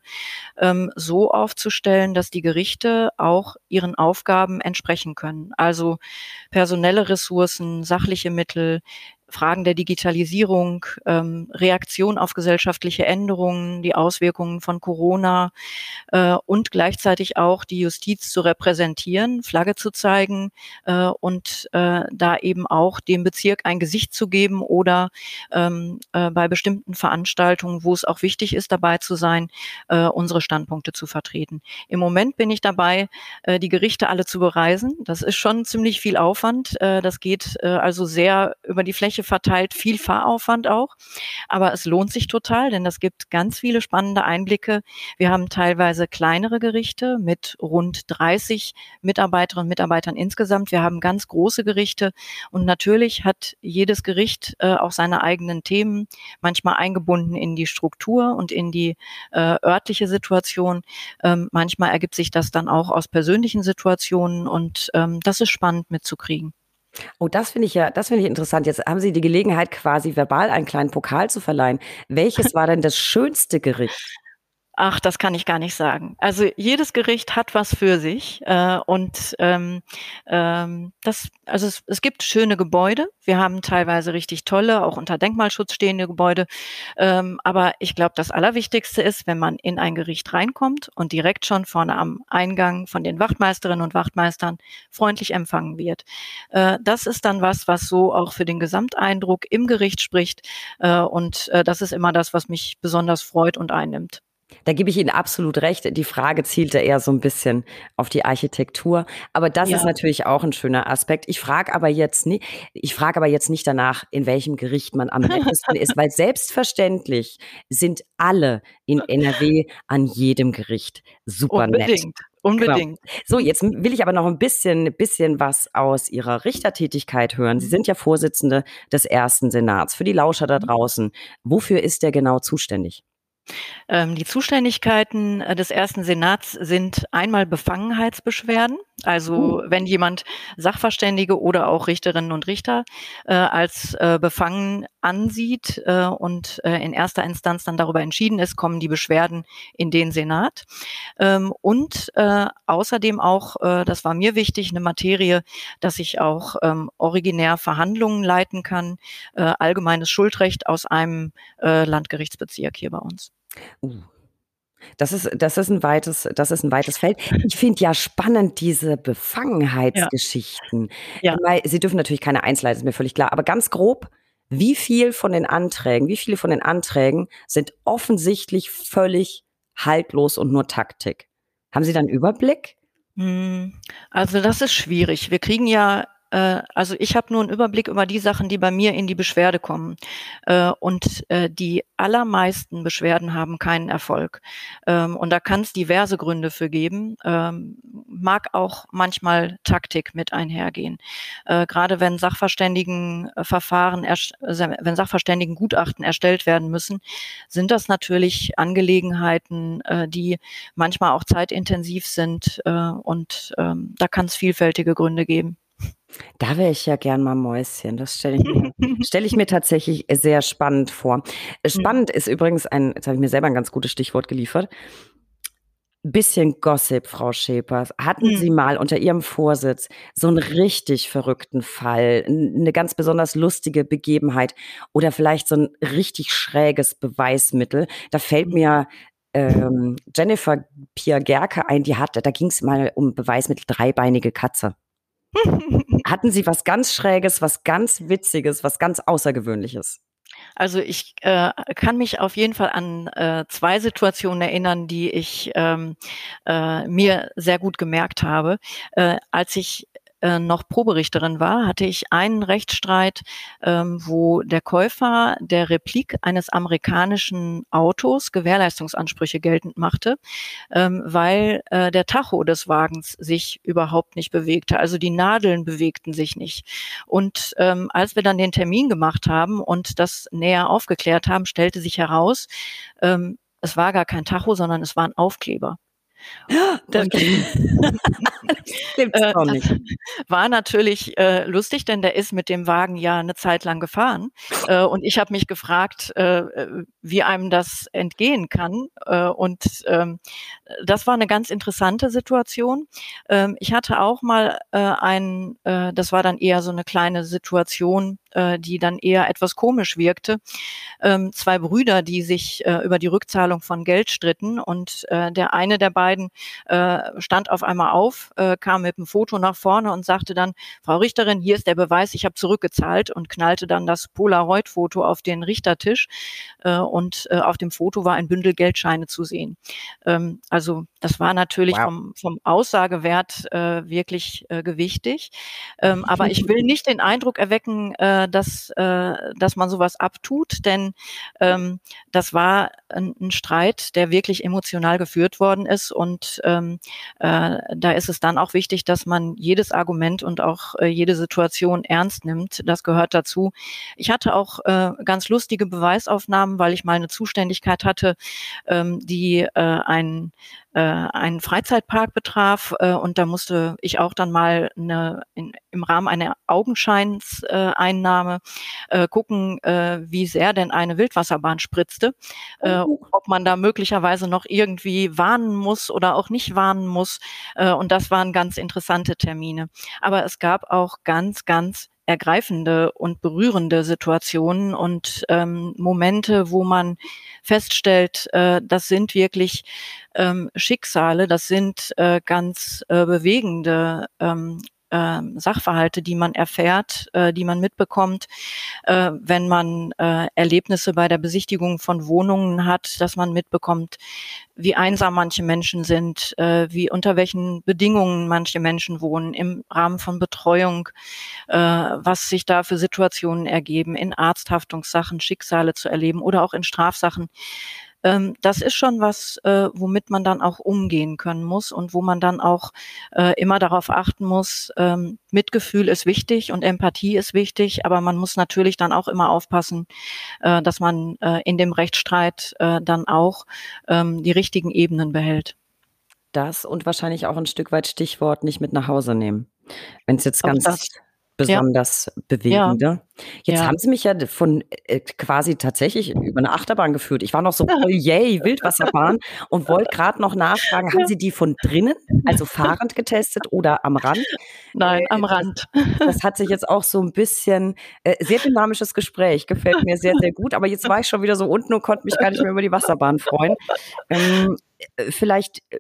ähm, so aufzustellen, dass die Gerichte auch ihren Aufgaben entsprechen können. Also personelle Ressourcen, sachliche Mittel, Fragen der Digitalisierung, ähm, Reaktion auf gesellschaftliche Änderungen, die Auswirkungen von Corona äh, und gleichzeitig auch die Justiz zu repräsentieren, Flagge zu zeigen äh, und äh, da eben auch dem Bezirk ein Gesicht zu geben oder ähm, äh, bei bestimmten Veranstaltungen, wo es auch wichtig ist, dabei zu sein, äh, unsere Standpunkte zu vertreten. Im Moment bin ich dabei, äh, die Gerichte alle zu bereisen. Das ist schon ziemlich viel Aufwand. Äh, das geht äh, also sehr über die Fläche Bereiche verteilt, viel Fahraufwand auch. Aber es lohnt sich total, denn das gibt ganz viele spannende Einblicke. Wir haben teilweise kleinere Gerichte mit rund 30 Mitarbeiterinnen und Mitarbeitern insgesamt. Wir haben ganz große Gerichte und natürlich hat jedes Gericht äh, auch seine eigenen Themen, manchmal eingebunden in die Struktur und in die äh, örtliche Situation. Ähm, manchmal ergibt sich das dann auch aus persönlichen Situationen und ähm, das ist spannend mitzukriegen. Oh, das finde ich ja, das finde ich interessant. Jetzt haben Sie die Gelegenheit, quasi verbal einen kleinen Pokal zu verleihen. Welches war denn das schönste Gericht? Ach, das kann ich gar nicht sagen. Also jedes Gericht hat was für sich äh, und ähm, ähm, das, also es, es gibt schöne Gebäude. Wir haben teilweise richtig tolle, auch unter Denkmalschutz stehende Gebäude. Ähm, aber ich glaube, das Allerwichtigste ist, wenn man in ein Gericht reinkommt und direkt schon vorne am Eingang von den Wachtmeisterinnen und Wachtmeistern freundlich empfangen wird. Äh, das ist dann was, was so auch für den Gesamteindruck im Gericht spricht. Äh, und äh, das ist immer das, was mich besonders freut und einnimmt. Da gebe ich Ihnen absolut recht. Die Frage zielte eher so ein bisschen auf die Architektur. Aber das ja. ist natürlich auch ein schöner Aspekt. Ich frage aber jetzt nicht, ich frage aber jetzt nicht danach, in welchem Gericht man am nettesten ist, weil selbstverständlich sind alle in NRW an jedem Gericht super Unbedingt. nett. Unbedingt. Genau. So, jetzt will ich aber noch ein bisschen, bisschen was aus Ihrer Richtertätigkeit hören. Sie sind ja Vorsitzende des ersten Senats. Für die Lauscher da mhm. draußen, wofür ist der genau zuständig? Ähm, die Zuständigkeiten äh, des ersten Senats sind einmal Befangenheitsbeschwerden, also uh. wenn jemand Sachverständige oder auch Richterinnen und Richter äh, als äh, befangen ansieht äh, und in erster Instanz dann darüber entschieden ist, kommen die Beschwerden in den Senat. Ähm, und außerdem auch, das war mir wichtig, eine Materie, dass ich auch ähm, originär Verhandlungen leiten kann, allgemeines Schuldrecht aus einem Landgerichtsbezirk hier bei uns. Uh. Das ist, das ist ein weites, das ist ein weites Feld. Ich finde ja spannend diese Befangenheitsgeschichten. Ja. ja. Sie dürfen natürlich keine Einzelheiten, ist mir völlig klar. Aber ganz grob, wie viel von den Anträgen, wie viele von den Anträgen sind offensichtlich völlig haltlos und nur Taktik? Haben Sie da einen Überblick? Hm, also das ist schwierig. Wir kriegen ja also ich habe nur einen Überblick über die Sachen, die bei mir in die Beschwerde kommen. Äh, und äh, die allermeisten Beschwerden haben keinen Erfolg. Ähm, und da kann es diverse Gründe für geben. Ähm, mag auch manchmal Taktik mit einhergehen. Gerade wenn Sachverständigenverfahren, wenn Sachverständigengutachten erstellt werden müssen, sind das natürlich Angelegenheiten, die manchmal auch zeitintensiv sind. Und ähm, da kann es vielfältige Gründe geben. Da wäre ich ja gern mal Mäuschen. Das stelle ich, mir, stell ich mir tatsächlich sehr spannend vor. Äh, mhm. Spannend ist übrigens ein, jetzt habe ich mir selber ein ganz gutes Stichwort geliefert. Bisschen Gossip, Frau Schäpers. Hatten mhm. Sie mal unter Ihrem Vorsitz so einen richtig verrückten Fall, eine ganz besonders lustige Begebenheit oder vielleicht so ein richtig schräges Beweismittel? Da fällt mhm. mir ähm, Jennifer Pia Gerke ein, die hatte, da ging es mal um Beweismittel dreibeinige Katze. Hatten Sie was ganz Schräges, was ganz Witziges, was ganz Außergewöhnliches? Also ich äh, kann mich auf jeden Fall an äh, zwei Situationen erinnern, die ich ähm, äh, mir sehr gut gemerkt habe. Äh, als ich äh, noch Proberichterin war, hatte ich einen Rechtsstreit, ähm, wo der Käufer der Replik eines amerikanischen Autos Gewährleistungsansprüche geltend machte, ähm, weil äh, der Tacho des Wagens sich überhaupt nicht bewegte. Also die Nadeln bewegten sich nicht. Und ähm, als wir dann den Termin gemacht haben und das näher aufgeklärt haben, stellte sich heraus, ähm, es war gar kein Tacho, sondern es war ein Aufkleber. Das, äh, das war natürlich äh, lustig, denn der ist mit dem Wagen ja eine Zeit lang gefahren. Äh, und ich habe mich gefragt, äh, wie einem das entgehen kann. Äh, und ähm, das war eine ganz interessante Situation. Ähm, ich hatte auch mal äh, ein, äh, das war dann eher so eine kleine Situation, äh, die dann eher etwas komisch wirkte. Ähm, zwei Brüder, die sich äh, über die Rückzahlung von Geld stritten und äh, der eine der beiden äh, stand auf einmal auf, äh, kam mit einem Foto nach vorne und sagte dann, Frau Richterin, hier ist der Beweis, ich habe zurückgezahlt und knallte dann das Polaroid-Foto auf den Richtertisch äh, und äh, auf dem Foto war ein Bündel Geldscheine zu sehen. Ähm, also das war natürlich wow. vom, vom Aussagewert äh, wirklich äh, gewichtig. Ähm, aber ich will nicht den Eindruck erwecken, äh, äh, dass, äh, dass man sowas abtut, denn ähm, das war ein, ein Streit, der wirklich emotional geführt worden ist und ähm, äh, da ist es dann auch wichtig, dass man jedes Argument und auch äh, jede Situation ernst nimmt. Das gehört dazu. Ich hatte auch äh, ganz lustige Beweisaufnahmen, weil ich mal eine Zuständigkeit hatte, ähm, die äh, ein äh, einen Freizeitpark betraf äh, und da musste ich auch dann mal eine, in, im Rahmen einer Augenscheinseinnahme äh, gucken, äh, wie sehr denn eine Wildwasserbahn spritzte, äh, oh. ob man da möglicherweise noch irgendwie warnen muss oder auch nicht warnen muss äh, und das waren ganz interessante Termine. Aber es gab auch ganz, ganz ergreifende und berührende Situationen und ähm, Momente, wo man feststellt, äh, das sind wirklich ähm, Schicksale, das sind äh, ganz äh, bewegende ähm, äh, Sachverhalte, die man erfährt, äh, die man mitbekommt, äh, wenn man äh, Erlebnisse bei der Besichtigung von Wohnungen hat, dass man mitbekommt, wie einsam manche Menschen sind, wie unter welchen Bedingungen manche Menschen wohnen im Rahmen von Betreuung, was sich da für Situationen ergeben, in Arzthaftungssachen, Schicksale zu erleben oder auch in Strafsachen ähm, das ist schon was, äh, womit man dann auch umgehen können muss und wo man dann auch äh, immer darauf achten muss, ähm, Mitgefühl ist wichtig und Empathie ist wichtig, aber man muss natürlich dann auch immer aufpassen, äh, dass man äh, in dem Rechtsstreit äh, dann auch ähm, die richtigen Ebenen behält. Das und wahrscheinlich auch ein Stück weit Stichwort nicht mit nach Hause nehmen. Wenn es jetzt ganz das besonders ja. bewegende. Ja. Jetzt ja. haben Sie mich ja von äh, quasi tatsächlich über eine Achterbahn geführt. Ich war noch so, oh yay, Wildwasserbahn und wollte gerade noch nachfragen, haben Sie die von drinnen, also fahrend getestet oder am Rand? Nein, äh, am Rand. Das, das, hat sich jetzt auch so ein bisschen, äh, sehr dynamisches Gespräch, gefällt mir sehr, sehr gut. Aber jetzt war ich schon wieder so unten und konnte mich gar nicht mehr über die Wasserbahn freuen. Ähm, äh, vielleicht äh,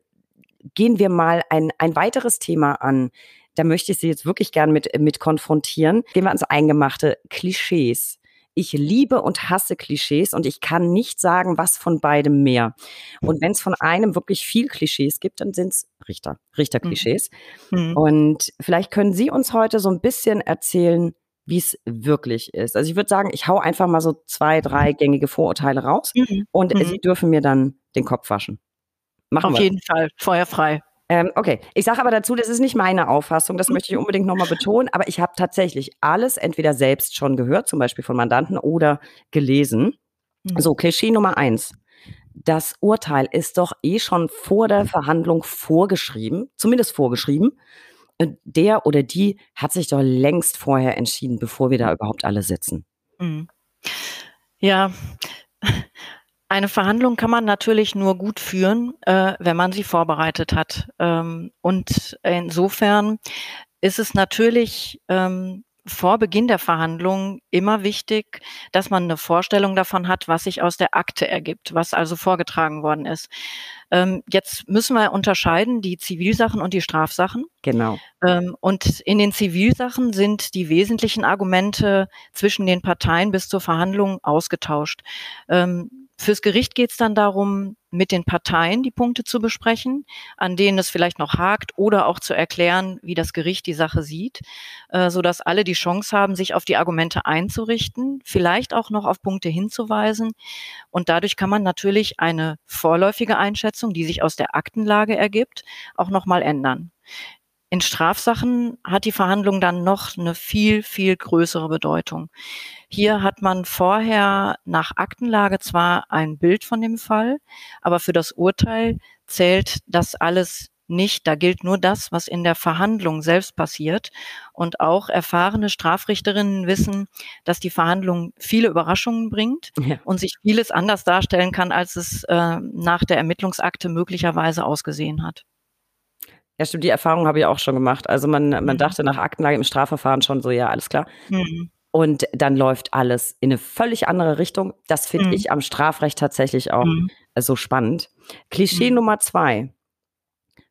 gehen wir mal ein, ein weiteres Thema an da möchte ich Sie jetzt wirklich gern mit, mit konfrontieren. Gehen wir ans Eingemachte. Klischees. Ich liebe und hasse Klischees und ich kann nicht sagen, was von beidem mehr. Und wenn es von einem wirklich viel Klischees gibt, dann sind es Richter, Richterklischees. Mhm. mhm. Und vielleicht können Sie uns heute so ein bisschen erzählen, wie es wirklich ist. Also ich würde sagen, ich hau einfach mal so zwei, drei gängige Vorurteile raus mhm. und mhm. Sie dürfen mir dann den Kopf waschen. Machen Auf wir. jeden Fall, feuerfrei. Ähm, okay, ich sage aber dazu, das ist nicht meine Auffassung, das möchte ich unbedingt nochmal betonen, aber ich habe tatsächlich alles entweder selbst schon gehört, zum Beispiel von Mandanten, oder gelesen. Mhm. So, Klischee Nummer eins. Das Urteil ist doch eh schon vor der Verhandlung vorgeschrieben, zumindest vorgeschrieben. Äh, der oder die hat sich doch längst vorher entschieden, bevor wir da überhaupt alle sitzen. Mhm. Ja, eine Verhandlung kann man natürlich nur gut führen, äh, wenn man sie vorbereitet hat. Ähm, und insofern ist es natürlich ähm, vor Beginn der Verhandlung immer wichtig, dass man eine Vorstellung davon hat, was sich aus der Akte ergibt, was also vorgetragen worden ist. Ähm, jetzt müssen wir unterscheiden die Zivilsachen und die Strafsachen. Genau. Ähm, und in den Zivilsachen sind die wesentlichen Argumente zwischen den Parteien bis zur Verhandlung ausgetauscht. Ähm, Fürs Gericht geht es dann darum, mit den Parteien die Punkte zu besprechen, an denen es vielleicht noch hakt oder auch zu erklären, wie das Gericht die Sache sieht, äh, so dass alle die Chance haben, sich auf die Argumente einzurichten, vielleicht auch noch auf Punkte hinzuweisen. Und dadurch kann man natürlich eine vorläufige Einschätzung, die sich aus der Aktenlage ergibt, auch nochmal ändern. In Strafsachen hat die Verhandlung dann noch eine viel, viel größere Bedeutung. Hier hat man vorher nach Aktenlage zwar ein Bild von dem Fall, aber für das Urteil zählt das alles nicht. Da gilt nur das, was in der Verhandlung selbst passiert. Und auch erfahrene Strafrichterinnen wissen, dass die Verhandlung viele Überraschungen bringt ja. und sich vieles anders darstellen kann, als es äh, nach der Ermittlungsakte möglicherweise ausgesehen hat. Ja, stimmt, die Erfahrung habe ich auch schon gemacht. Also man, man mhm. dachte nach Aktenlage im Strafverfahren schon so, ja, alles klar. Mhm. Und dann läuft alles in eine völlig andere Richtung. Das finde mhm. ich am Strafrecht tatsächlich auch mhm. so spannend. Klischee mhm. Nummer zwei.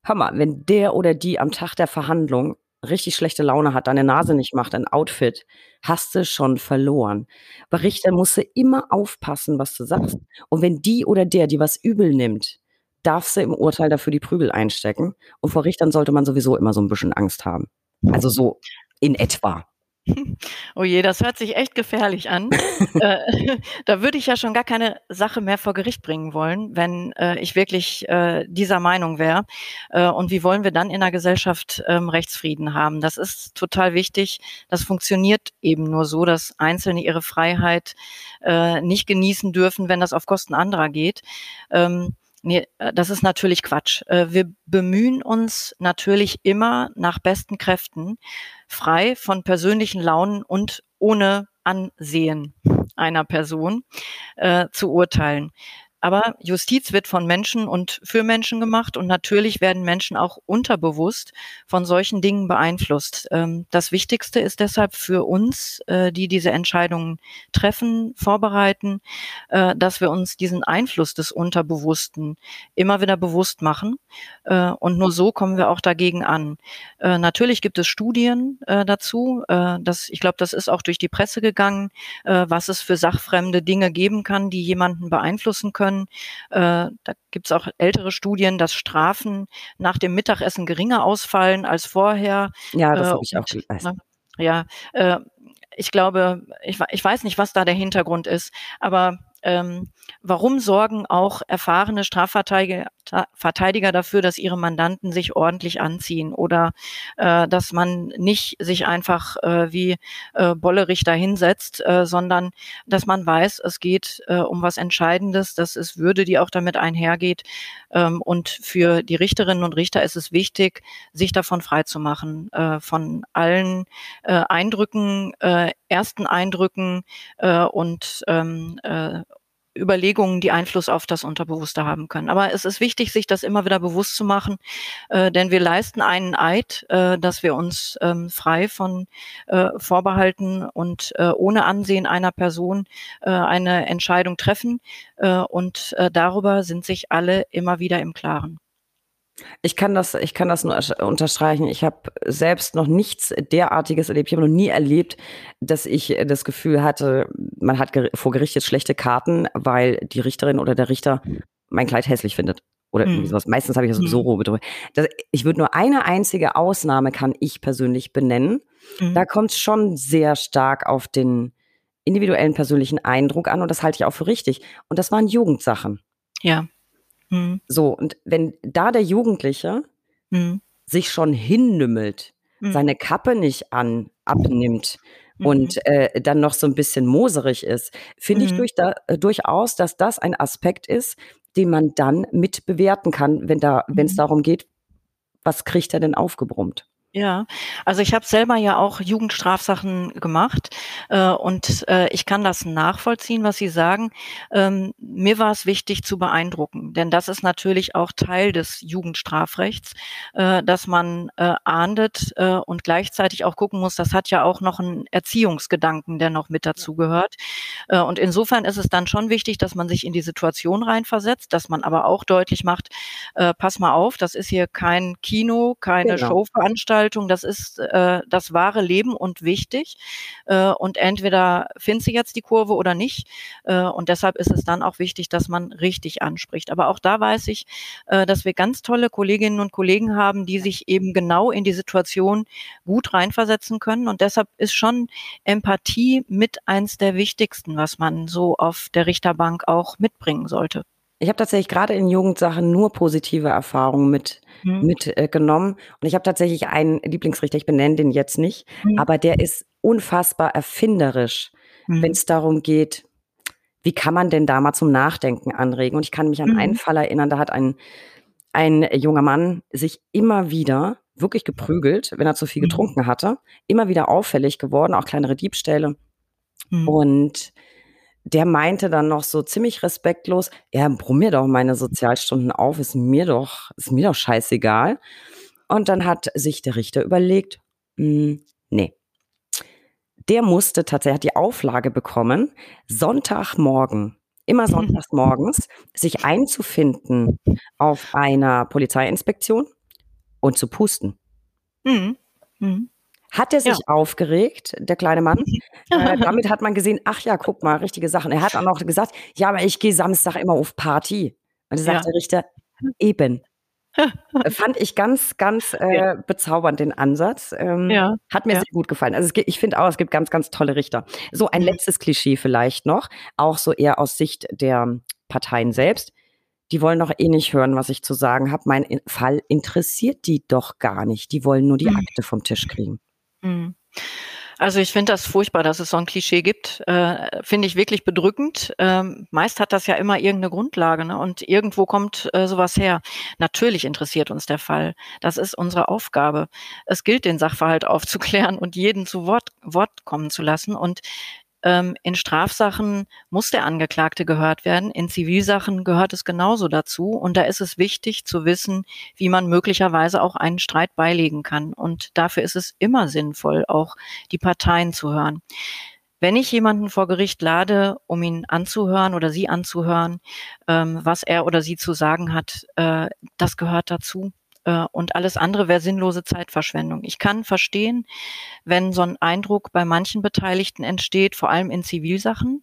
Hör mal, wenn der oder die am Tag der Verhandlung richtig schlechte Laune hat, deine Nase nicht macht, ein Outfit, hast du schon verloren. Bei Richter musst du immer aufpassen, was du sagst. Und wenn die oder der die was übel nimmt, darfst du im Urteil dafür die Prügel einstecken. Und vor Richtern sollte man sowieso immer so ein bisschen Angst haben. Also so in etwa. Oh je, das hört sich echt gefährlich an. äh, da würde ich ja schon gar keine Sache mehr vor Gericht bringen wollen, wenn äh, ich wirklich äh, dieser Meinung wäre. Äh, und wie wollen wir dann in der Gesellschaft ähm, Rechtsfrieden haben? Das ist total wichtig. Das funktioniert eben nur so, dass Einzelne ihre Freiheit äh, nicht genießen dürfen, wenn das auf Kosten anderer geht. Ähm, Nee, äh, das ist natürlich Quatsch. Äh, wir bemühen uns natürlich immer nach besten Kräften, frei von persönlichen Launen und ohne Ansehen einer Person äh, zu urteilen. Aber Justiz wird von Menschen und für Menschen gemacht und natürlich werden Menschen auch unterbewusst von solchen Dingen beeinflusst. Ähm, das Wichtigste ist deshalb für uns, äh, die diese Entscheidungen treffen, vorbereiten, äh, dass wir uns diesen Einfluss des Unterbewussten immer wieder bewusst machen. Äh, und nur so kommen wir auch dagegen an. Natürlich gibt es Studien dazu. Das, ich glaube, das ist auch durch die Presse gegangen, was es für sachfremde Dinge geben kann, die jemanden beeinflussen können können. Äh, da gibt es auch ältere Studien, dass Strafen nach dem Mittagessen geringer ausfallen als vorher. Ja, das äh, habe ich auch gelesen. Ja, äh, ich glaube, ich, ich weiß nicht, was da der Hintergrund ist, aber ähm, warum sorgen auch erfahrene Strafverteidiger Verteidiger dafür, dass ihre Mandanten sich ordentlich anziehen oder äh, dass man nicht sich einfach äh, wie äh, Bollerich hinsetzt, äh, sondern dass man weiß, es geht äh, um was Entscheidendes, dass es Würde, die auch damit einhergeht. Ähm, und für die Richterinnen und Richter ist es wichtig, sich davon freizumachen, äh, von allen äh, Eindrücken, äh, ersten Eindrücken äh, und ähm, äh, Überlegungen, die Einfluss auf das Unterbewusste haben können. Aber es ist wichtig, sich das immer wieder bewusst zu machen, äh, denn wir leisten einen Eid, äh, dass wir uns ähm, frei von äh, Vorbehalten und äh, ohne Ansehen einer Person äh, eine Entscheidung treffen. Äh, und darüber sind sich alle immer wieder im Klaren. Ich kann das, ich kann das nur unterstreichen. Ich habe selbst noch nichts derartiges erlebt. Ich habe noch nie erlebt, dass ich das Gefühl hatte, man hat vor Gericht jetzt schlechte Karten, weil die Richterin oder der Richter mein Kleid hässlich findet. Oder irgendwie hm. sowas. Meistens habe ich das sowieso mhm. roh bedrückt. Ich würde nur eine einzige Ausnahme kann ich persönlich benennen. Mhm. Da kommt es schon sehr stark auf den individuellen persönlichen Eindruck an und das halte ich auch für richtig. Und das waren Jugendsachen. Ja. Mhm. So, und wenn da der Jugendliche mhm. sich schon hinnümmelt, mhm. seine Kappe nicht an, abnimmt mhm. und äh, dann noch so ein bisschen moserig ist, finde ich durch da, äh, durchaus, dass das ein Aspekt ist, den man dann mit bewerten kann, wenn da, wenn es darum geht, was kriegt er denn aufgebrummt? Ja, also ich habe selber ja auch Jugendstrafsachen gemacht äh, und äh, ich kann das nachvollziehen, was Sie sagen. Ähm, mir war es wichtig zu beeindrucken, denn das ist natürlich auch Teil des Jugendstrafrechts, äh, dass man äh, ahndet äh, und gleichzeitig auch gucken muss, das hat ja auch noch einen Erziehungsgedanken, der noch mit dazu gehört. Äh, und insofern ist es dann schon wichtig, dass man sich in die Situation reinversetzt, dass man aber auch deutlich macht, äh, pass mal auf, das ist hier kein Kino, keine genau. Showveranstaltung, Veranstaltung, das ist äh, das wahre Leben und wichtig. Äh, und entweder findest du jetzt die Kurve oder nicht. Äh, und deshalb ist es dann auch wichtig, dass man richtig anspricht. Aber auch da weiß ich, äh, dass wir ganz tolle Kolleginnen und Kollegen haben, die sich eben genau in die Situation gut reinversetzen können. Und deshalb ist schon Empathie mit eins der wichtigsten, was man so auf der Richterbank auch mitbringen sollte. Ich habe tatsächlich gerade in Jugendsachen nur positive Erfahrungen mit mhm. mitgenommen. Äh, und ich habe tatsächlich einen Lieblingsrichter, ich benenne den jetzt nicht, mhm. aber der ist unfassbar erfinderisch, mhm. wenn es darum geht, wie kann man denn da mal zum Nachdenken anregen? Und ich kann mich an einen mhm. Fall erinnern, da hat ein, ein junger Mann sich immer wieder wirklich geprügelt, wenn er zu viel mhm. getrunken hatte, immer wieder auffällig geworden, auch kleinere Diebstähle. Mhm. Und der meinte dann noch so ziemlich respektlos, ja, brumm mir doch meine Sozialstunden auf, ist mir doch, ist mir doch scheißegal. Und dann hat sich der Richter überlegt, mh, hm, nee. Der musste tatsächlich, hat die Auflage bekommen, Sonntagmorgen, immer sonntags morgens, sich einzufinden auf einer Polizeiinspektion und zu pusten. Mhm. Mhm. Hat er sich ja. aufgeregt, der kleine Mann? äh, damit hat man gesehen, ach ja, guck mal, richtige Sachen. Er hat auch noch gesagt, ja, aber ich gehe Samstag immer auf Party. Und da sagt ja. der Richter, eben. Fand ich ganz, ganz äh, ja. bezaubernd den Ansatz. Ähm, ja. Hat mir sehr gut gefallen. Also gibt, ich finde auch, es gibt ganz, ganz tolle Richter. So ein mhm. letztes Klischee vielleicht noch, auch so eher aus Sicht der Parteien selbst. Die wollen doch eh nicht hören, was ich zu sagen habe. Mein Fall interessiert die doch gar nicht. Die wollen nur die mhm. Akte vom Tisch kriegen. Mhm. Also ich finde das furchtbar, dass es so ein Klischee gibt. Äh, finde ich wirklich bedrückend. Ähm, meist hat das ja immer irgendeine Grundlage ne? und irgendwo kommt äh, sowas her. Natürlich interessiert uns der Fall. Das ist unsere Aufgabe. Es gilt, den Sachverhalt aufzuklären und jeden zu Wort, Wort kommen zu lassen. Und in Strafsachen muss der Angeklagte gehört werden. In Zivilsachen gehört es genauso dazu. Und da ist es wichtig zu wissen, wie man möglicherweise auch einen Streit beilegen kann. Und dafür ist es immer sinnvoll, auch die Parteien zu hören. Wenn ich jemanden vor Gericht lade, um ihn anzuhören oder sie anzuhören, ähm, was er oder sie zu sagen hat, äh, das gehört dazu. Äh, und alles andere wäre sinnlose Zeitverschwendung. Ich kann verstehen, wenn so ein Eindruck bei manchen Beteiligten entsteht, vor allem in Zivilsachen,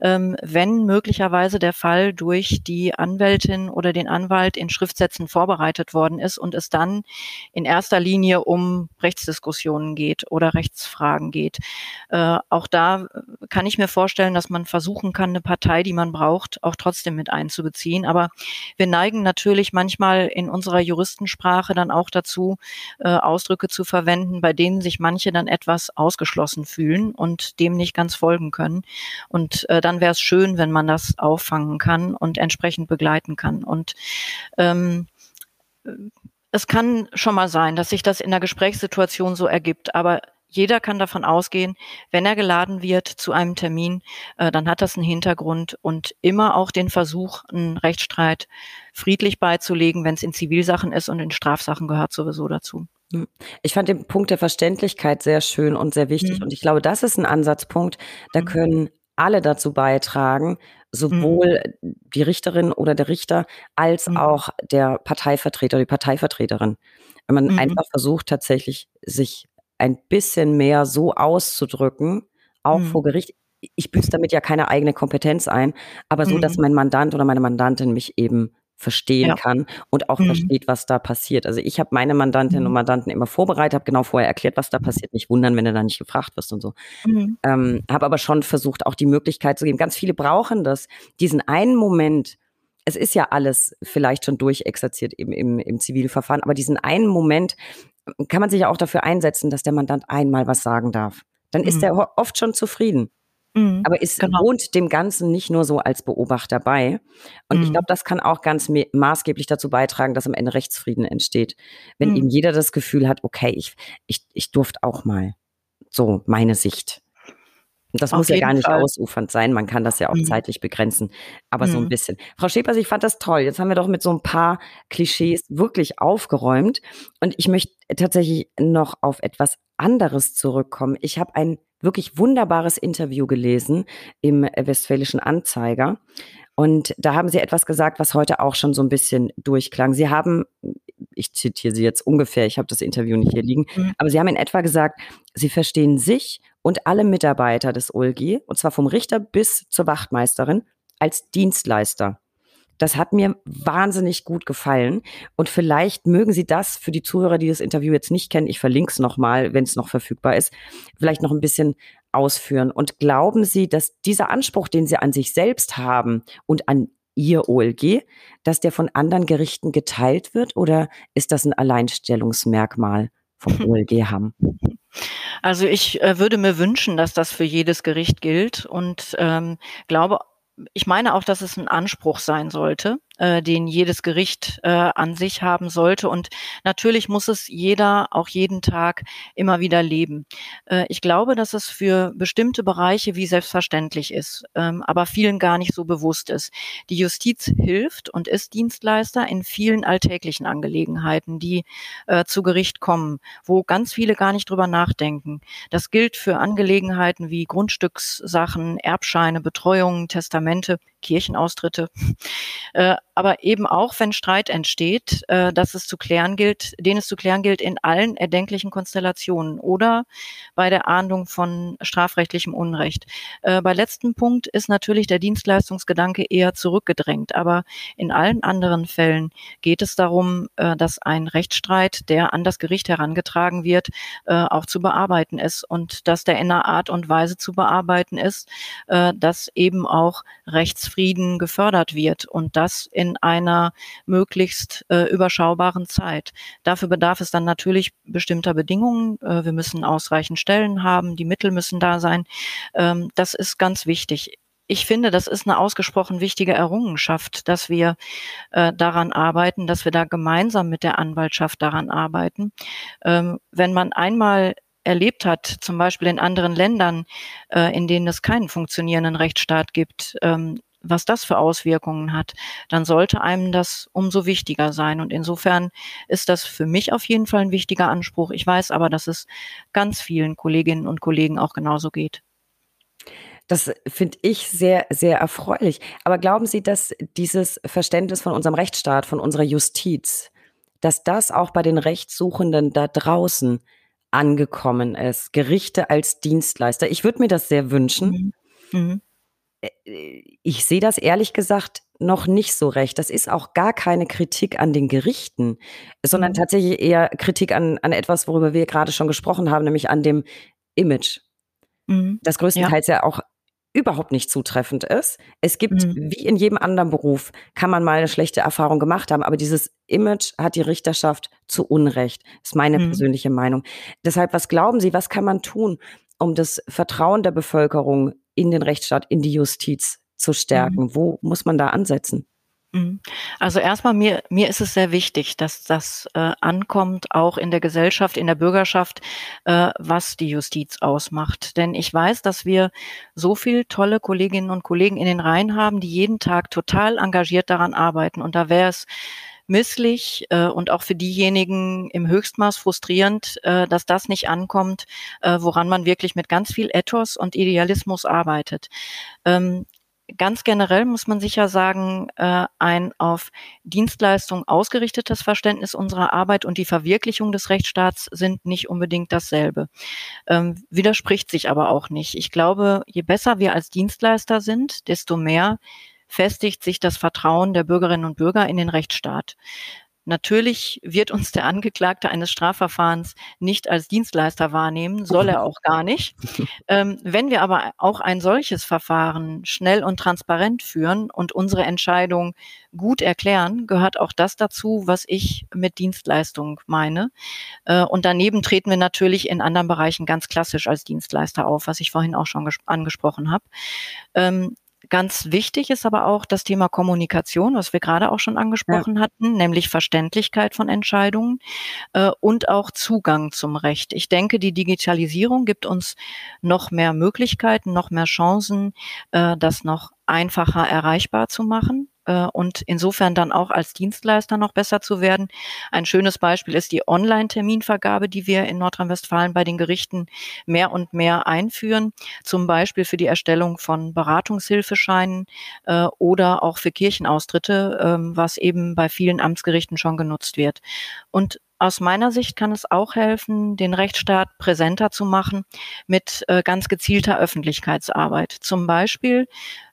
ähm, wenn möglicherweise der Fall durch die Anwältin oder den Anwalt in Schriftsätzen vorbereitet worden ist und es dann in erster Linie um Rechtsdiskussionen geht oder Rechtsfragen geht. Äh, auch da kann ich mir vorstellen, dass man versuchen kann, eine Partei, die man braucht, auch trotzdem mit einzubeziehen. Aber wir neigen natürlich manchmal in unserer Juristen Sprache dann auch dazu, äh, Ausdrücke zu verwenden, bei denen sich manche dann etwas ausgeschlossen fühlen und dem nicht ganz folgen können. Und äh, dann wäre es schön, wenn man das auffangen kann und entsprechend begleiten kann. Und ähm, es kann schon mal sein, dass sich das in der Gesprächssituation so ergibt, aber jeder kann davon ausgehen, wenn er geladen wird zu einem Termin, äh, dann hat das einen Hintergrund und immer auch den Versuch, einen Rechtsstreit friedlich beizulegen, wenn es in Zivilsachen ist und in Strafsachen gehört sowieso dazu. Hm. Ich fand den Punkt der Verständlichkeit sehr schön und sehr wichtig. Mhm. Und ich glaube, das ist ein Ansatzpunkt, da mhm. können alle dazu beitragen, sowohl mhm. die Richterin oder der Richter als mhm. auch der Parteivertreter, die Parteivertreterin. Wenn man einfach versucht, tatsächlich sich ein bisschen mehr so auszudrücken, auch mhm. vor Gericht. Ich büße damit ja keine eigene Kompetenz ein, aber so, mhm. dass mein Mandant oder meine Mandantin mich eben verstehen ja. kann und auch mhm. versteht, was da passiert. Also ich habe meine Mandantinnen mhm. und Mandanten immer vorbereitet, habe genau vorher erklärt, was da passiert. Nicht wundern, wenn du da nicht gefragt wirst und so. Mhm. Ähm, habe aber schon versucht, auch die Möglichkeit zu geben. Ganz viele brauchen das, diesen einen Moment. Es ist ja alles vielleicht schon durchexerziert im, im, im Zivilverfahren, aber diesen einen Moment, kann man sich ja auch dafür einsetzen, dass der Mandant einmal was sagen darf. Dann mhm. ist er oft schon zufrieden. Mhm, Aber es genau. wohnt dem Ganzen nicht nur so als Beobachter bei. Und mhm. ich glaube, das kann auch ganz maßgeblich dazu beitragen, dass am Ende Rechtsfrieden entsteht. Wenn mhm. eben jeder das Gefühl hat, okay, ich, ich, ich durfte auch mal. So meine Sicht. Das Auf muss ja gar nicht Fall. ausufernd sein. Man kann das ja auch mhm. zeitlich begrenzen. Aber mhm. so ein mhm. bisschen. Frau Schepers, ich fand das toll. Jetzt haben wir doch mit so ein paar Klischees wirklich aufgeräumt. Und ich möchte tatsächlich noch auf etwas anderes zurückkommen. Ich habe ein wirklich wunderbares Interview gelesen im Westfälischen Anzeiger. Und da haben Sie etwas gesagt, was heute auch schon so ein bisschen durchklang. Sie haben, ich zitiere Sie jetzt ungefähr, ich habe das Interview nicht hier liegen, mhm. aber Sie haben in etwa gesagt, Sie verstehen sich und alle Mitarbeiter des OLG, und zwar vom Richter bis zur Wachtmeisterin, als Dienstleister. Das hat mir wahnsinnig gut gefallen. Und vielleicht mögen Sie das für die Zuhörer, die das Interview jetzt nicht kennen, ich verlinke es nochmal, wenn es noch verfügbar ist, vielleicht noch ein bisschen ausführen. Und glauben Sie, dass dieser Anspruch, den Sie an sich selbst haben und an Ihr OLG, dass der von anderen Gerichten geteilt wird oder ist das ein Alleinstellungsmerkmal vom OLG haben? Also ich äh, würde mir wünschen, dass das für jedes Gericht gilt und ähm, glaube, ich meine auch, dass es ein Anspruch sein sollte, äh, den jedes Gericht äh, an sich haben sollte. Und natürlich muss es jeder auch jeden Tag immer wieder leben. Äh, ich glaube, dass es für bestimmte Bereiche wie selbstverständlich ist, ähm, aber vielen gar nicht so bewusst ist. Die Justiz hilft und ist Dienstleister in vielen alltäglichen Angelegenheiten, die äh, zu Gericht kommen, wo ganz viele gar nicht drüber nachdenken. Das gilt für Angelegenheiten wie Grundstückssachen, Erbscheine, Betreuungen, Testamente, Kirchenaustritte. Äh, aber eben auch, wenn Streit entsteht, äh, dass es zu klären gilt, den es zu klären gilt in allen erdenklichen Konstellationen oder bei der Ahndung von strafrechtlichem Unrecht. Äh, bei letzten Punkt ist natürlich der Dienstleistungsgedanke eher zurückgedrängt, aber in allen anderen Fällen geht es darum, äh, dass ein Rechtsstreit, der an das Gericht herangetragen wird, äh, auch zu bearbeiten ist und dass der in einer Art und Weise zu bearbeiten ist, äh, dass eben auch Rechtsfrieden gefördert wird und das in einer möglichst äh, überschaubaren Zeit. Dafür bedarf es dann natürlich bestimmter Bedingungen. Äh, wir müssen ausreichend Stellen haben, die Mittel müssen da sein. Ähm, das ist ganz wichtig ich finde, das ist eine ausgesprochen wichtige Errungenschaft, dass wir äh, daran arbeiten, dass wir da gemeinsam mit der Anwaltschaft daran arbeiten. Ähm, wenn man einmal erlebt hat, zum Beispiel in anderen Ländern, äh, in denen es keinen funktionierenden Rechtsstaat gibt, ähm, was das für Auswirkungen hat, dann sollte einem das umso wichtiger sein. Und insofern ist das für mich auf jeden Fall ein wichtiger Anspruch. Ich weiß aber, dass es ganz vielen Kolleginnen und Kollegen auch genauso geht. Das finde ich sehr, sehr erfreulich. Aber glauben Sie, dass dieses Verständnis von unserem Rechtsstaat, von unserer Justiz, dass das auch bei den Rechtssuchenden da draußen angekommen ist. Gerichte als Dienstleister. Ich würde mir das sehr wünschen. Mhm. Mhm. Äh, ich sehe das ehrlich gesagt noch nicht so recht. Das ist auch gar keine Kritik an den Gerichten, sondern mhm. tatsächlich eher Kritik an, an etwas, worüber wir gerade schon gesprochen haben, nämlich an dem Image. Mhm. Das größtenteils ja. ja auch überhaupt nicht zutreffend ist. Es gibt, mhm. wie in jedem anderen Beruf, kann man mal eine schlechte Erfahrung gemacht haben, aber dieses Image hat die Richterschaft zu Unrecht, ist meine mhm. persönliche Meinung. Deshalb, was glauben Sie, was kann man tun, um das Vertrauen der Bevölkerung in den Rechtsstaat, in die Justiz zu stärken? Mhm. Wo muss man da ansetzen? Mhm. Also erstmal mir mir ist es sehr wichtig, dass das äh, ankommt, auch in der Gesellschaft, in der Bürgerschaft, äh, was die Justiz ausmacht. Denn ich weiß, dass wir so viel tolle Kolleginnen und Kollegen in den Reihen haben, die jeden Tag total engagiert daran arbeiten. Und da wäre es misslich äh, und auch für diejenigen im Höchstmaß frustrierend, äh, dass das nicht ankommt, äh, woran man wirklich mit ganz viel Ethos und Idealismus arbeitet. Ähm, Ganz generell muss man sicher sagen, äh, ein auf Dienstleistung ausgerichtetes Verständnis unserer Arbeit und die Verwirklichung des Rechtsstaats sind nicht unbedingt dasselbe. Ähm, widerspricht sich aber auch nicht. Ich glaube, je besser wir als Dienstleister sind, desto mehr festigt sich das Vertrauen der Bürgerinnen und Bürger in den Rechtsstaat. Natürlich wird uns der Angeklagte eines Strafverfahrens nicht als Dienstleister wahrnehmen, soll er auch gar nicht. Ähm, wenn wir aber auch ein solches Verfahren schnell und transparent führen und unsere Entscheidung gut erklären, gehört auch das dazu, was ich mit Dienstleistung meine. Äh, und daneben treten wir natürlich in anderen Bereichen ganz klassisch als Dienstleister auf, was ich vorhin auch schon angesprochen habe. Ähm, Ganz wichtig ist aber auch das Thema Kommunikation, was wir gerade auch schon angesprochen ja. hatten, nämlich Verständlichkeit von Entscheidungen äh, und auch Zugang zum Recht. Ich denke, die Digitalisierung gibt uns noch mehr Möglichkeiten, noch mehr Chancen, äh, das noch einfacher erreichbar zu machen äh, und insofern dann auch als Dienstleister noch besser zu werden. Ein schönes Beispiel ist die Online-Terminvergabe, die wir in Nordrhein-Westfalen bei den Gerichten mehr und mehr einführen, zum Beispiel für die Erstellung von Beratungshilfescheinen äh, oder auch für Kirchenaustritte, äh, was eben bei vielen Amtsgerichten schon genutzt wird. Und aus meiner Sicht kann es auch helfen, den Rechtsstaat präsenter zu machen mit äh, ganz gezielter Öffentlichkeitsarbeit. Zum Beispiel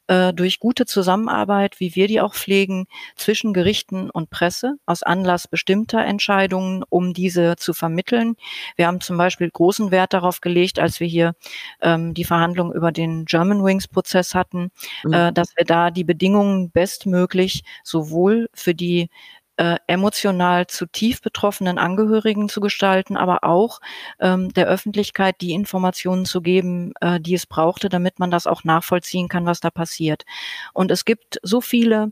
äh, durch gute Zusammenarbeit, wie wir die auch pflegen, zwischen Gerichten und Presse aus Anlass bestimmter Entscheidungen, um diese zu vermitteln. Wir haben zum Beispiel großen Wert darauf gelegt, als wir hier ähm, die Verhandlungen über den German Wings Prozess hatten, mhm. äh, dass wir da die Bedingungen bestmöglich sowohl für die äh, emotional zu tief betroffenen Angehörigen zu gestalten, aber auch ähm, der Öffentlichkeit die Informationen zu geben, äh, die es brauchte, damit man das auch nachvollziehen kann, was da passiert. Und es gibt so viele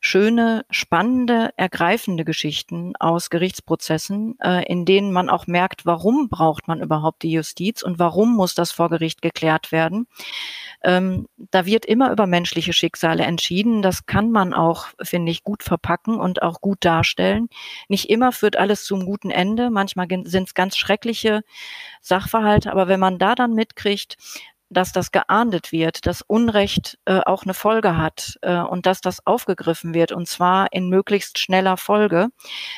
schöne, spannende, ergreifende Geschichten aus Gerichtsprozessen, äh, in denen man auch merkt, warum braucht man überhaupt die Justiz und warum muss das vor Gericht geklärt werden. Ähm, da wird immer über menschliche Schicksale entschieden. Das kann man auch, finde ich, gut verpacken und auch gut darstellen. Nicht immer führt alles zum guten Ende. Manchmal sind es ganz schreckliche Sachverhalte. Aber wenn man da dann mitkriegt, dass das geahndet wird, dass Unrecht äh, auch eine Folge hat äh, und dass das aufgegriffen wird und zwar in möglichst schneller Folge,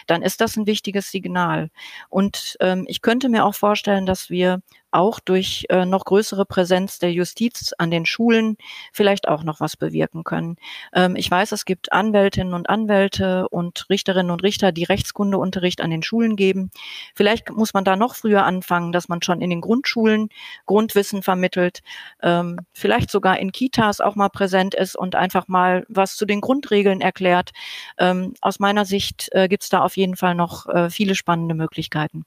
dann ist das ein wichtiges Signal. Und ähm, ich könnte mir auch vorstellen, dass wir auch durch äh, noch größere Präsenz der Justiz an den Schulen vielleicht auch noch was bewirken können. Ähm, ich weiß, es gibt Anwältinnen und Anwälte und Richterinnen und Richter, die Rechtskundeunterricht an den Schulen geben. Vielleicht muss man da noch früher anfangen, dass man schon in den Grundschulen Grundwissen vermittelt, ähm, vielleicht sogar in Kitas auch mal präsent ist und einfach mal was zu den Grundregeln erklärt. Ähm, aus meiner Sicht äh, gibt es da auf jeden Fall noch äh, viele spannende Möglichkeiten.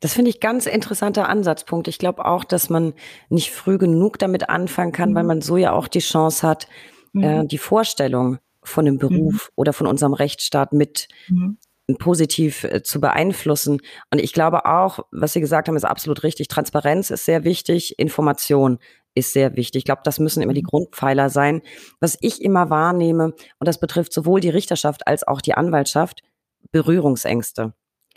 Das finde ich ganz interessanter Ansatzpunkt. Ich glaube auch, dass man nicht früh genug damit anfangen kann, mhm. weil man so ja auch die Chance hat, mhm. äh, die Vorstellung von dem Beruf mhm. oder von unserem Rechtsstaat mit mhm. positiv äh, zu beeinflussen. Und ich glaube auch, was Sie gesagt haben, ist absolut richtig. Transparenz ist sehr wichtig, Information ist sehr wichtig. Ich glaube, das müssen immer die mhm. Grundpfeiler sein. Was ich immer wahrnehme, und das betrifft sowohl die Richterschaft als auch die Anwaltschaft, Berührungsängste.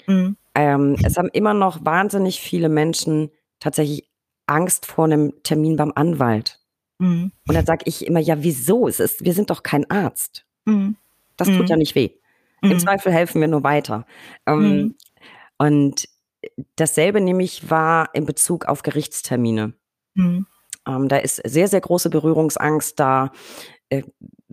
Mhm. Ähm, es haben immer noch wahnsinnig viele Menschen tatsächlich Angst vor einem Termin beim Anwalt. Mhm. Und dann sage ich immer, ja, wieso? Es ist, wir sind doch kein Arzt. Mhm. Das tut ja mhm. nicht weh. Im mhm. Zweifel helfen wir nur weiter. Ähm, mhm. und dasselbe nämlich war in Bezug auf Gerichtstermine. Ähm, da ist sehr, sehr große Berührungsangst da. Äh,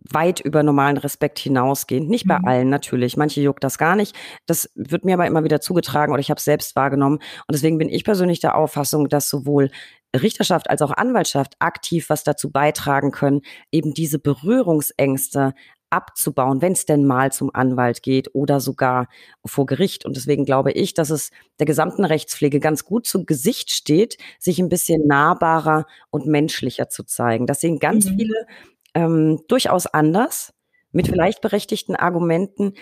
weit über normalen Respekt hinausgehend. Nicht bei mhm. allen natürlich. Manche juckt das gar nicht. Das wird mir aber immer wieder zugetragen oder ich habe es selbst wahrgenommen. Und deswegen bin ich persönlich der Auffassung, dass sowohl Richterschaft als auch Anwaltschaft aktiv was dazu beitragen können, eben diese Berührungsängste abzubauen, wenn es denn mal zum Anwalt geht oder sogar vor Gericht. Und deswegen glaube ich, dass es der gesamten Rechtspflege ganz gut zu Gesicht steht, sich ein bisschen nahbarer und menschlicher zu zeigen. Das sehen ganz mhm. viele ähm, durchaus anders, mit vielleicht berechtigten Argumenten.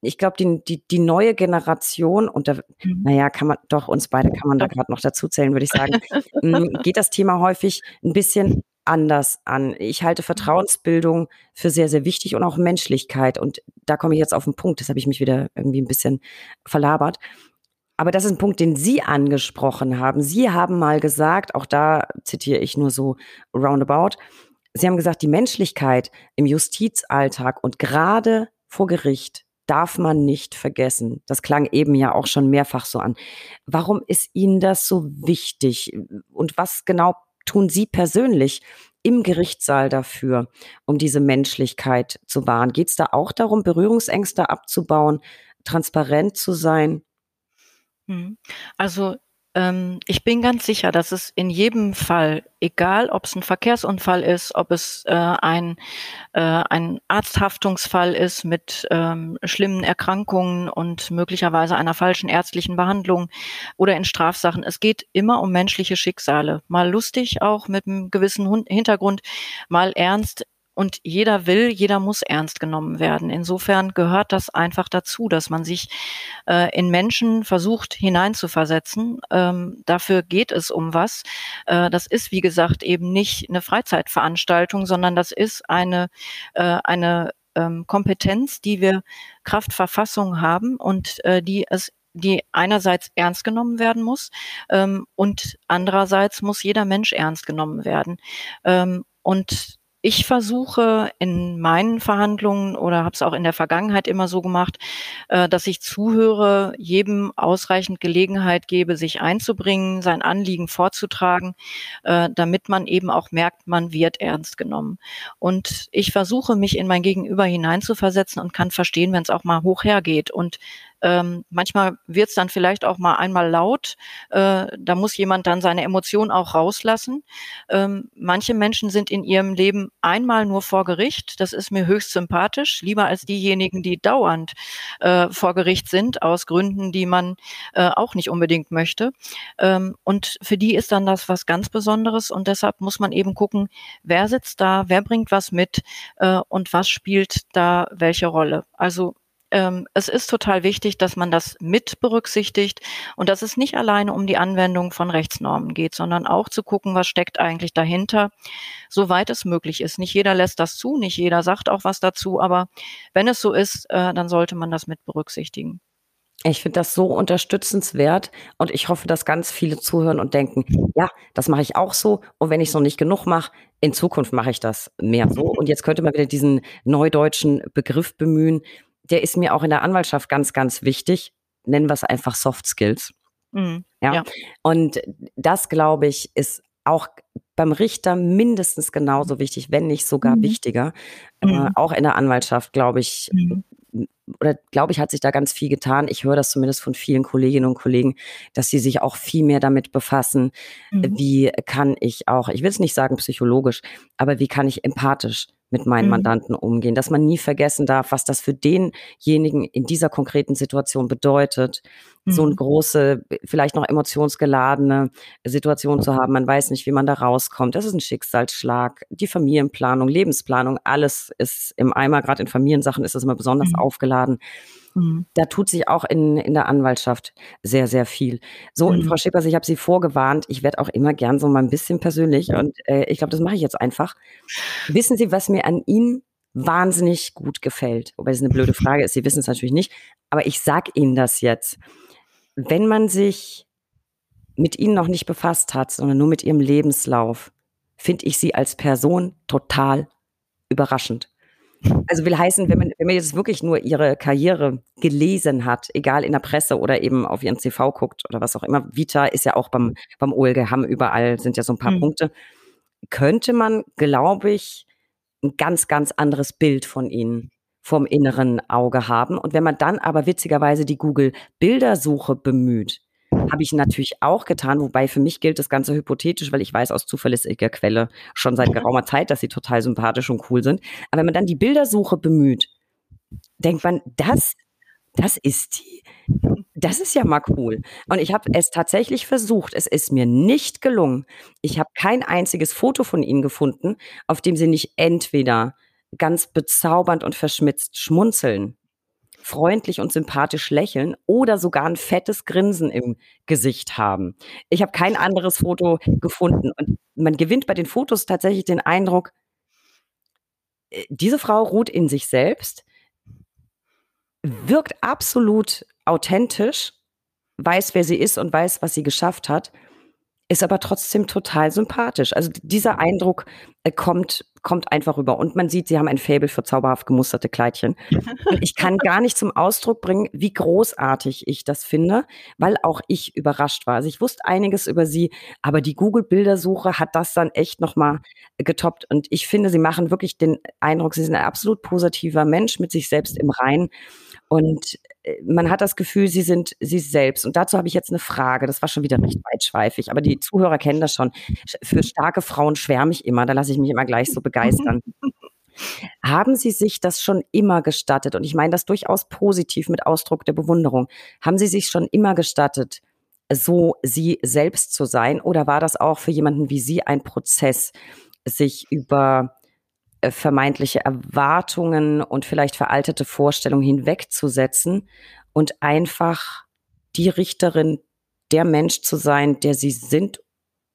Ich glaube, die, die, die neue Generation, und da, mhm. naja, kann man doch, uns beide kann man da gerade noch dazu zählen, würde ich sagen, hm, geht das Thema häufig ein bisschen anders an. Ich halte mhm. Vertrauensbildung für sehr, sehr wichtig und auch Menschlichkeit. Und da komme ich jetzt auf den Punkt, das habe ich mich wieder irgendwie ein bisschen verlabert. Aber das ist ein Punkt, den Sie angesprochen haben. Sie haben mal gesagt, auch da zitiere ich nur so roundabout, Sie haben gesagt, die Menschlichkeit im Justizalltag und gerade vor Gericht darf man nicht vergessen. Das klang eben ja auch schon mehrfach so an. Warum ist Ihnen das so wichtig? Und was genau tun Sie persönlich im Gerichtssaal dafür, um diese Menschlichkeit zu wahren? Geht es da auch darum, Berührungsängste abzubauen, transparent zu sein? Hm. Also ähm, ich bin ganz sicher, dass es in jedem Fall, egal ob es ein Verkehrsunfall ist, ob es äh, ein, äh, ein Arzthaftungsfall ist mit ähm, schlimmen Erkrankungen und möglicherweise einer falschen ärztlichen Behandlung oder in Strafsachen, es geht immer um menschliche Schicksale. Mal lustig auch mit einem gewissen Hintergrund, mal ernst und jeder will, jeder muss ernst genommen werden. Insofern gehört das einfach dazu, dass man sich äh, in Menschen versucht hineinzuversetzen. Ähm, dafür geht es um was. Äh, das ist, wie gesagt, eben nicht eine Freizeitveranstaltung, sondern das ist eine, äh, eine ähm, Kompetenz, die wir Kraft Verfassung haben und äh, die es die einerseits ernst genommen werden muss ähm, und andererseits muss jeder Mensch ernst genommen werden. Ähm, und ich versuche in meinen Verhandlungen oder habe es auch in der Vergangenheit immer so gemacht, äh, dass ich zuhöre, jedem ausreichend Gelegenheit gebe, sich einzubringen, sein Anliegen vorzutragen, äh, damit man eben auch merkt, man wird ernst genommen. Und ich versuche, mich in mein Gegenüber hineinzuversetzen und kann verstehen, wenn es auch mal hoch hergeht. Und ähm, manchmal wird es dann vielleicht auch mal einmal laut. Äh, da muss jemand dann seine Emotionen auch rauslassen. Ähm, manche Menschen sind in ihrem Leben einmal nur vor Gericht. Das ist mir höchst sympathisch, lieber als diejenigen, die dauernd äh, vor Gericht sind, aus Gründen, die man äh, auch nicht unbedingt möchte. Ähm, und für die ist dann das was ganz Besonderes. Und deshalb muss man eben gucken, wer sitzt da, wer bringt was mit äh, und was spielt da welche Rolle. Also ähm, es ist total wichtig, dass man das mit berücksichtigt und dass es nicht alleine um die Anwendung von Rechtsnormen geht, sondern auch zu gucken, was steckt eigentlich dahinter, soweit es möglich ist. Nicht jeder lässt das zu, nicht jeder sagt auch was dazu, aber wenn es so ist, äh, dann sollte man das mit berücksichtigen. Ich finde das so unterstützenswert und ich hoffe, dass ganz viele zuhören und denken, ja, das mache ich auch so und wenn ich es noch nicht genug mache, in Zukunft mache ich das mehr so. Und jetzt könnte man wieder diesen neudeutschen Begriff bemühen. Der ist mir auch in der Anwaltschaft ganz, ganz wichtig. Nennen wir es einfach Soft Skills. Mhm, ja? ja. Und das, glaube ich, ist auch beim Richter mindestens genauso wichtig, wenn nicht sogar mhm. wichtiger. Äh, mhm. Äh, auch in der Anwaltschaft, glaube ich, mhm oder glaube ich, hat sich da ganz viel getan. Ich höre das zumindest von vielen Kolleginnen und Kollegen, dass sie sich auch viel mehr damit befassen, mhm. wie kann ich auch, ich will es nicht sagen psychologisch, aber wie kann ich empathisch mit meinen mhm. Mandanten umgehen, dass man nie vergessen darf, was das für denjenigen in dieser konkreten Situation bedeutet, mhm. so eine mhm. große, vielleicht noch emotionsgeladene Situation zu haben. Man weiß nicht, wie man da rauskommt. Das ist ein Schicksalsschlag. Die Familienplanung, Lebensplanung, alles ist im Eimer. Gerade in Familiensachen ist das immer besonders mhm. aufgeladen. Mhm. Da tut sich auch in, in der Anwaltschaft sehr, sehr viel. So, mhm. Frau Schippers, ich habe Sie vorgewarnt. Ich werde auch immer gern so mal ein bisschen persönlich und äh, ich glaube, das mache ich jetzt einfach. Wissen Sie, was mir an Ihnen wahnsinnig gut gefällt? Wobei es eine blöde Frage ist, Sie wissen es natürlich nicht, aber ich sage Ihnen das jetzt. Wenn man sich mit Ihnen noch nicht befasst hat, sondern nur mit Ihrem Lebenslauf, finde ich Sie als Person total überraschend. Also will heißen, wenn man, wenn man jetzt wirklich nur ihre Karriere gelesen hat, egal in der Presse oder eben auf ihren CV guckt oder was auch immer, Vita ist ja auch beim, beim OLG Hamm überall, sind ja so ein paar mhm. Punkte, könnte man, glaube ich, ein ganz, ganz anderes Bild von ihnen vom inneren Auge haben. Und wenn man dann aber witzigerweise die Google-Bildersuche bemüht, habe ich natürlich auch getan, wobei für mich gilt das Ganze hypothetisch, weil ich weiß aus zuverlässiger Quelle schon seit geraumer Zeit, dass sie total sympathisch und cool sind. Aber wenn man dann die Bildersuche bemüht, denkt man, das, das ist die. Das ist ja mal cool. Und ich habe es tatsächlich versucht. Es ist mir nicht gelungen. Ich habe kein einziges Foto von ihnen gefunden, auf dem sie nicht entweder ganz bezaubernd und verschmitzt schmunzeln freundlich und sympathisch lächeln oder sogar ein fettes Grinsen im Gesicht haben. Ich habe kein anderes Foto gefunden und man gewinnt bei den Fotos tatsächlich den Eindruck, äh, diese Frau ruht in sich selbst, wirkt absolut authentisch, weiß, wer sie ist und weiß, was sie geschafft hat ist aber trotzdem total sympathisch. Also dieser Eindruck äh, kommt, kommt einfach rüber. Und man sieht, sie haben ein Faible für zauberhaft gemusterte Kleidchen. Und ich kann gar nicht zum Ausdruck bringen, wie großartig ich das finde, weil auch ich überrascht war. Also ich wusste einiges über sie, aber die Google-Bildersuche hat das dann echt nochmal getoppt. Und ich finde, sie machen wirklich den Eindruck, sie sind ein absolut positiver Mensch mit sich selbst im Reinen. Und man hat das Gefühl, sie sind sie selbst. Und dazu habe ich jetzt eine Frage. Das war schon wieder recht weitschweifig, aber die Zuhörer kennen das schon. Für starke Frauen schwärme ich immer. Da lasse ich mich immer gleich so begeistern. Haben Sie sich das schon immer gestattet? Und ich meine das durchaus positiv mit Ausdruck der Bewunderung. Haben Sie sich schon immer gestattet, so Sie selbst zu sein? Oder war das auch für jemanden wie Sie ein Prozess, sich über vermeintliche Erwartungen und vielleicht veraltete Vorstellungen hinwegzusetzen und einfach die Richterin, der Mensch zu sein, der sie sind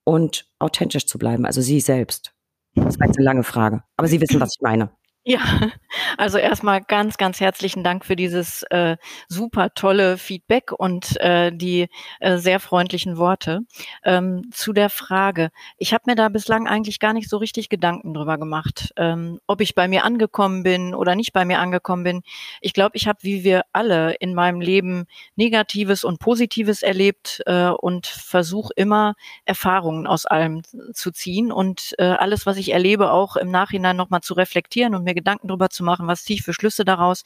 und authentisch zu bleiben, also sie selbst. Das war jetzt eine lange Frage, aber Sie wissen, was ich meine. Ja, also erstmal ganz, ganz herzlichen Dank für dieses äh, super tolle Feedback und äh, die äh, sehr freundlichen Worte. Ähm, zu der Frage, ich habe mir da bislang eigentlich gar nicht so richtig Gedanken drüber gemacht, ähm, ob ich bei mir angekommen bin oder nicht bei mir angekommen bin. Ich glaube, ich habe, wie wir alle in meinem Leben, Negatives und Positives erlebt äh, und versuche immer Erfahrungen aus allem zu ziehen und äh, alles, was ich erlebe, auch im Nachhinein nochmal zu reflektieren und mir Gedanken darüber zu machen, was ziehe ich für Schlüsse daraus.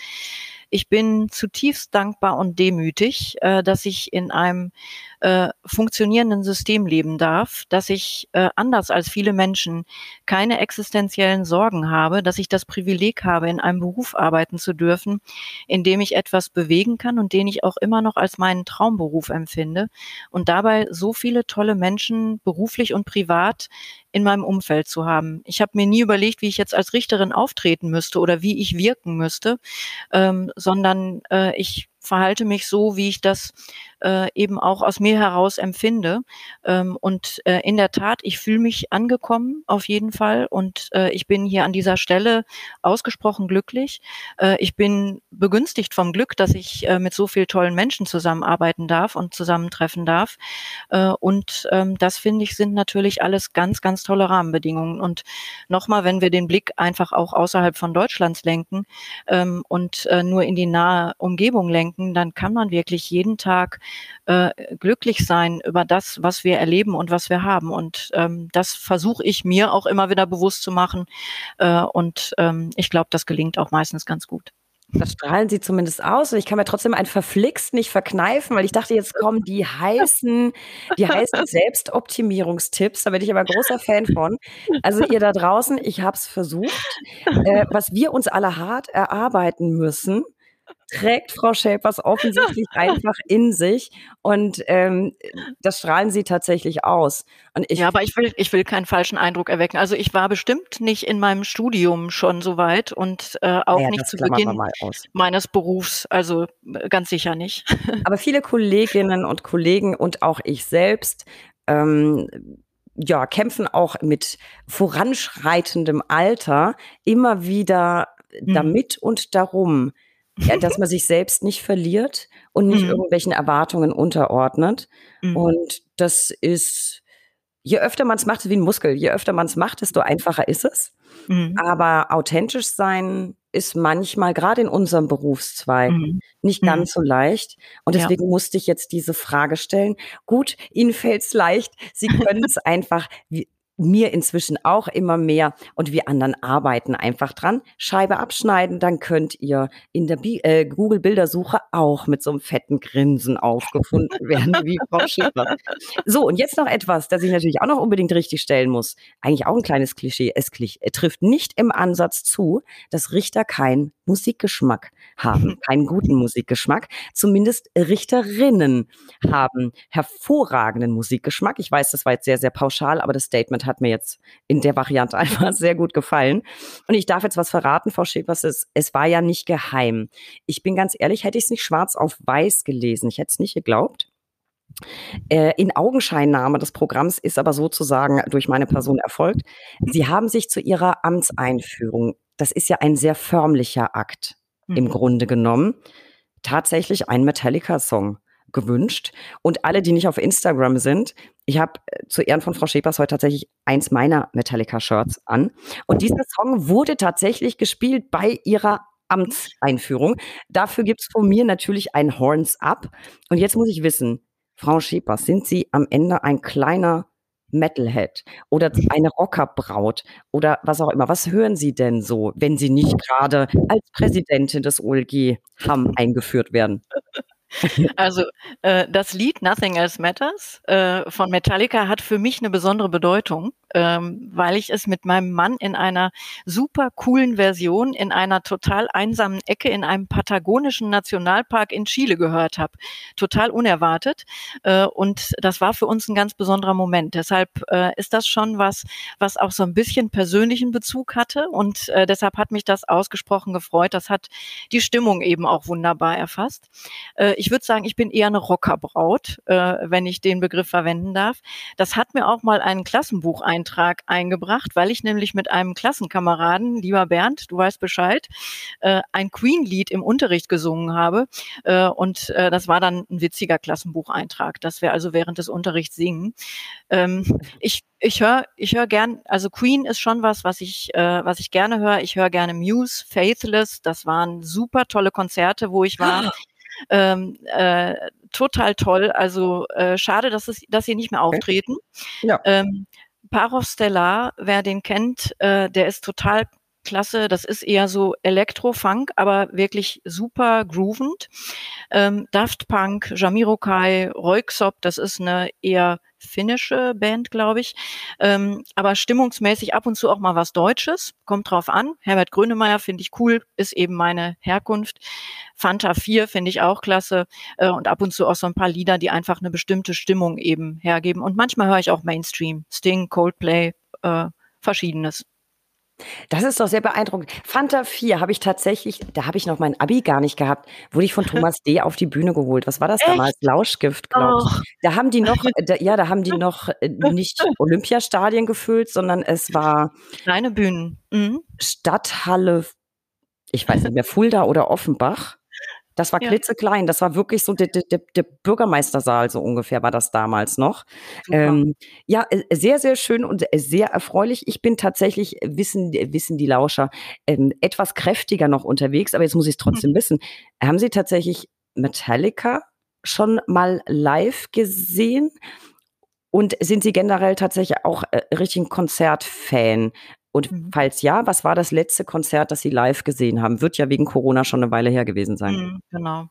Ich bin zutiefst dankbar und demütig, äh, dass ich in einem äh, funktionierenden System leben darf, dass ich äh, anders als viele Menschen keine existenziellen Sorgen habe, dass ich das Privileg habe, in einem Beruf arbeiten zu dürfen, in dem ich etwas bewegen kann und den ich auch immer noch als meinen Traumberuf empfinde und dabei so viele tolle Menschen beruflich und privat in meinem Umfeld zu haben. Ich habe mir nie überlegt, wie ich jetzt als Richterin auftreten müsste oder wie ich wirken müsste, ähm, sondern äh, ich verhalte mich so, wie ich das äh, eben auch aus mir heraus empfinde. Ähm, und äh, in der Tat, ich fühle mich angekommen auf jeden Fall und äh, ich bin hier an dieser Stelle ausgesprochen glücklich. Äh, ich bin begünstigt vom Glück, dass ich äh, mit so vielen tollen Menschen zusammenarbeiten darf und zusammentreffen darf. Äh, und ähm, das finde ich sind natürlich alles ganz, ganz tolle Rahmenbedingungen. Und nochmal, wenn wir den Blick einfach auch außerhalb von Deutschlands lenken ähm, und äh, nur in die nahe Umgebung lenken, dann kann man wirklich jeden Tag äh, glücklich sein über das, was wir erleben und was wir haben. Und ähm, das versuche ich mir auch immer wieder bewusst zu machen. Äh, und ähm, ich glaube, das gelingt auch meistens ganz gut. Das strahlen sie zumindest aus. Und ich kann mir trotzdem ein Verflixt nicht verkneifen, weil ich dachte, jetzt kommen die heißen, die heißen Selbstoptimierungstipps. Da bin ich aber großer Fan von. Also ihr da draußen, ich habe es versucht. Äh, was wir uns alle hart erarbeiten müssen, trägt Frau Schäpers offensichtlich einfach in sich und ähm, das strahlen sie tatsächlich aus. Und ich ja, aber ich will, ich will keinen falschen Eindruck erwecken. Also ich war bestimmt nicht in meinem Studium schon so weit und äh, auch naja, nicht zu Beginn meines Berufs. Also äh, ganz sicher nicht. Aber viele Kolleginnen und Kollegen und auch ich selbst ähm, ja, kämpfen auch mit voranschreitendem Alter immer wieder hm. damit und darum, ja, dass man sich selbst nicht verliert und nicht mhm. irgendwelchen Erwartungen unterordnet. Mhm. Und das ist, je öfter man es macht, wie ein Muskel, je öfter man es macht, desto einfacher ist es. Mhm. Aber authentisch sein ist manchmal, gerade in unserem Berufszweig, mhm. nicht ganz mhm. so leicht. Und deswegen ja. musste ich jetzt diese Frage stellen. Gut, Ihnen fällt es leicht. Sie können es einfach. Wie, mir inzwischen auch immer mehr und wir anderen arbeiten einfach dran. Scheibe abschneiden, dann könnt ihr in der äh, Google Bildersuche auch mit so einem fetten Grinsen aufgefunden werden wie Frau Schäfer. So, und jetzt noch etwas, das ich natürlich auch noch unbedingt richtig stellen muss. Eigentlich auch ein kleines Klischee. Es trifft nicht im Ansatz zu, dass Richter keinen Musikgeschmack haben, keinen guten Musikgeschmack. Zumindest Richterinnen haben hervorragenden Musikgeschmack. Ich weiß, das war jetzt sehr, sehr pauschal, aber das Statement hat mir jetzt in der Variante einfach sehr gut gefallen. Und ich darf jetzt was verraten, Frau Schäpers, es, es war ja nicht geheim. Ich bin ganz ehrlich, hätte ich es nicht schwarz auf weiß gelesen. Ich hätte es nicht geglaubt. Äh, in Augenscheinnahme des Programms ist aber sozusagen durch meine Person erfolgt. Sie haben sich zu Ihrer Amtseinführung, das ist ja ein sehr förmlicher Akt mhm. im Grunde genommen, tatsächlich einen Metallica-Song gewünscht. Und alle, die nicht auf Instagram sind, ich habe äh, zu Ehren von Frau Schäpers heute tatsächlich eins meiner Metallica-Shirts an. Und dieser Song wurde tatsächlich gespielt bei ihrer Amtseinführung. Dafür gibt es von mir natürlich ein Horns Up. Und jetzt muss ich wissen, Frau Schäpers, sind Sie am Ende ein kleiner Metalhead oder eine Rockerbraut oder was auch immer. Was hören Sie denn so, wenn Sie nicht gerade als Präsidentin des OLG Hamm eingeführt werden? Also äh, das Lied Nothing Else Matters äh, von Metallica hat für mich eine besondere Bedeutung ähm, weil ich es mit meinem Mann in einer super coolen Version in einer total einsamen Ecke in einem patagonischen Nationalpark in Chile gehört habe. Total unerwartet. Äh, und das war für uns ein ganz besonderer Moment. Deshalb äh, ist das schon was, was auch so ein bisschen persönlichen Bezug hatte. Und äh, deshalb hat mich das ausgesprochen gefreut. Das hat die Stimmung eben auch wunderbar erfasst. Äh, ich würde sagen, ich bin eher eine Rockerbraut, äh, wenn ich den Begriff verwenden darf. Das hat mir auch mal ein Klassenbuch ein Eintrag eingebracht, weil ich nämlich mit einem Klassenkameraden, lieber Bernd, du weißt Bescheid, äh, ein Queen-Lied im Unterricht gesungen habe. Äh, und äh, das war dann ein witziger Klassenbucheintrag, dass wir also während des Unterrichts singen. Ähm, ich ich höre ich höre gern, also Queen ist schon was, was ich äh, was ich gerne höre. Ich höre gerne Muse, Faithless, das waren super tolle Konzerte, wo ich war. Ähm, äh, total toll. Also äh, schade, dass es, dass sie nicht mehr auftreten. Ja. Ähm, Parov Stellar, wer den kennt, äh, der ist total klasse. Das ist eher so Elektro-Funk, aber wirklich super groovend. Ähm, Daft Punk, Jamiroquai, Royksop, das ist eine eher finnische Band, glaube ich. Ähm, aber stimmungsmäßig ab und zu auch mal was Deutsches. Kommt drauf an. Herbert Grönemeyer finde ich cool, ist eben meine Herkunft. Fanta 4 finde ich auch klasse. Äh, und ab und zu auch so ein paar Lieder, die einfach eine bestimmte Stimmung eben hergeben. Und manchmal höre ich auch Mainstream. Sting, Coldplay, äh, verschiedenes. Das ist doch sehr beeindruckend. Fanta 4 habe ich tatsächlich, da habe ich noch mein Abi gar nicht gehabt, wurde ich von Thomas D. auf die Bühne geholt. Was war das Echt? damals? Lauschgift, glaube ich. Oh. Da haben die noch, da, ja, da haben die noch äh, nicht Olympiastadien gefüllt, sondern es war kleine Bühnen. Mhm. Stadthalle, ich weiß nicht mehr, Fulda oder Offenbach. Das war ja. klitzeklein. Das war wirklich so der, der, der Bürgermeistersaal, so ungefähr war das damals noch. Ähm, ja, äh, sehr, sehr schön und sehr erfreulich. Ich bin tatsächlich, wissen, wissen die Lauscher, ähm, etwas kräftiger noch unterwegs, aber jetzt muss ich es trotzdem mhm. wissen. Haben Sie tatsächlich Metallica schon mal live gesehen? Und sind Sie generell tatsächlich auch äh, richtig ein Konzertfan? Und mhm. falls ja, was war das letzte Konzert, das Sie live gesehen haben? Wird ja wegen Corona schon eine Weile her gewesen sein. Mhm, genau.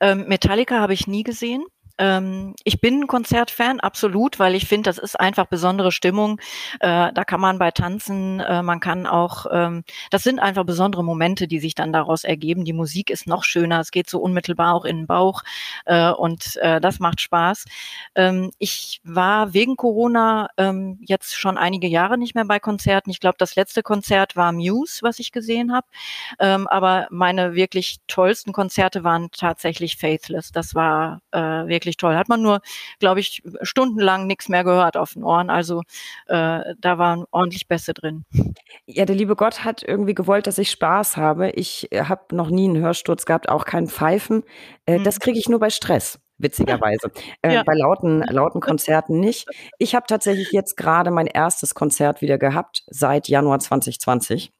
Ähm, Metallica habe ich nie gesehen. Ähm, ich bin ein Konzertfan, absolut, weil ich finde, das ist einfach besondere Stimmung. Äh, da kann man bei tanzen, äh, man kann auch, ähm, das sind einfach besondere Momente, die sich dann daraus ergeben. Die Musik ist noch schöner, es geht so unmittelbar auch in den Bauch äh, und äh, das macht Spaß. Ähm, ich war wegen Corona ähm, jetzt schon einige Jahre nicht mehr bei Konzerten. Ich glaube, das letzte Konzert war Muse, was ich gesehen habe. Ähm, aber meine wirklich tollsten Konzerte waren tatsächlich Faithless. Das war äh, wirklich wirklich toll. Hat man nur, glaube ich, stundenlang nichts mehr gehört auf den Ohren. Also äh, da waren ordentlich Bässe drin. Ja, der liebe Gott hat irgendwie gewollt, dass ich Spaß habe. Ich äh, habe noch nie einen Hörsturz gehabt, auch keinen Pfeifen. Äh, mhm. Das kriege ich nur bei Stress witzigerweise. Äh, ja. Bei lauten, lauten Konzerten nicht. Ich habe tatsächlich jetzt gerade mein erstes Konzert wieder gehabt seit Januar 2020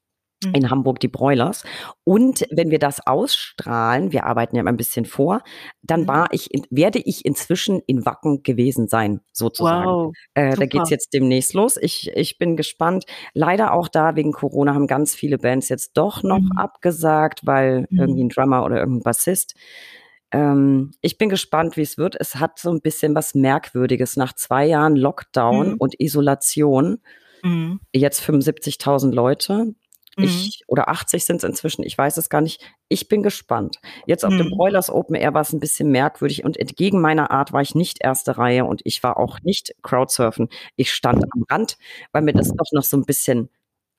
in mhm. Hamburg die Broilers. Und wenn wir das ausstrahlen, wir arbeiten ja immer ein bisschen vor, dann mhm. war ich, in, werde ich inzwischen in Wacken gewesen sein, sozusagen. Wow, äh, da geht's jetzt demnächst los. Ich, ich bin gespannt. Leider auch da wegen Corona haben ganz viele Bands jetzt doch noch mhm. abgesagt, weil mhm. irgendwie ein Drummer oder irgendein Bassist. Ähm, ich bin gespannt, wie es wird. Es hat so ein bisschen was Merkwürdiges nach zwei Jahren Lockdown mhm. und Isolation. Mhm. Jetzt 75.000 Leute ich, mhm. oder 80 sind es inzwischen, ich weiß es gar nicht. Ich bin gespannt. Jetzt auf mhm. dem Broilers Open Air war es ein bisschen merkwürdig und entgegen meiner Art war ich nicht erste Reihe und ich war auch nicht Crowdsurfen. Ich stand am Rand, weil mir das doch noch so ein bisschen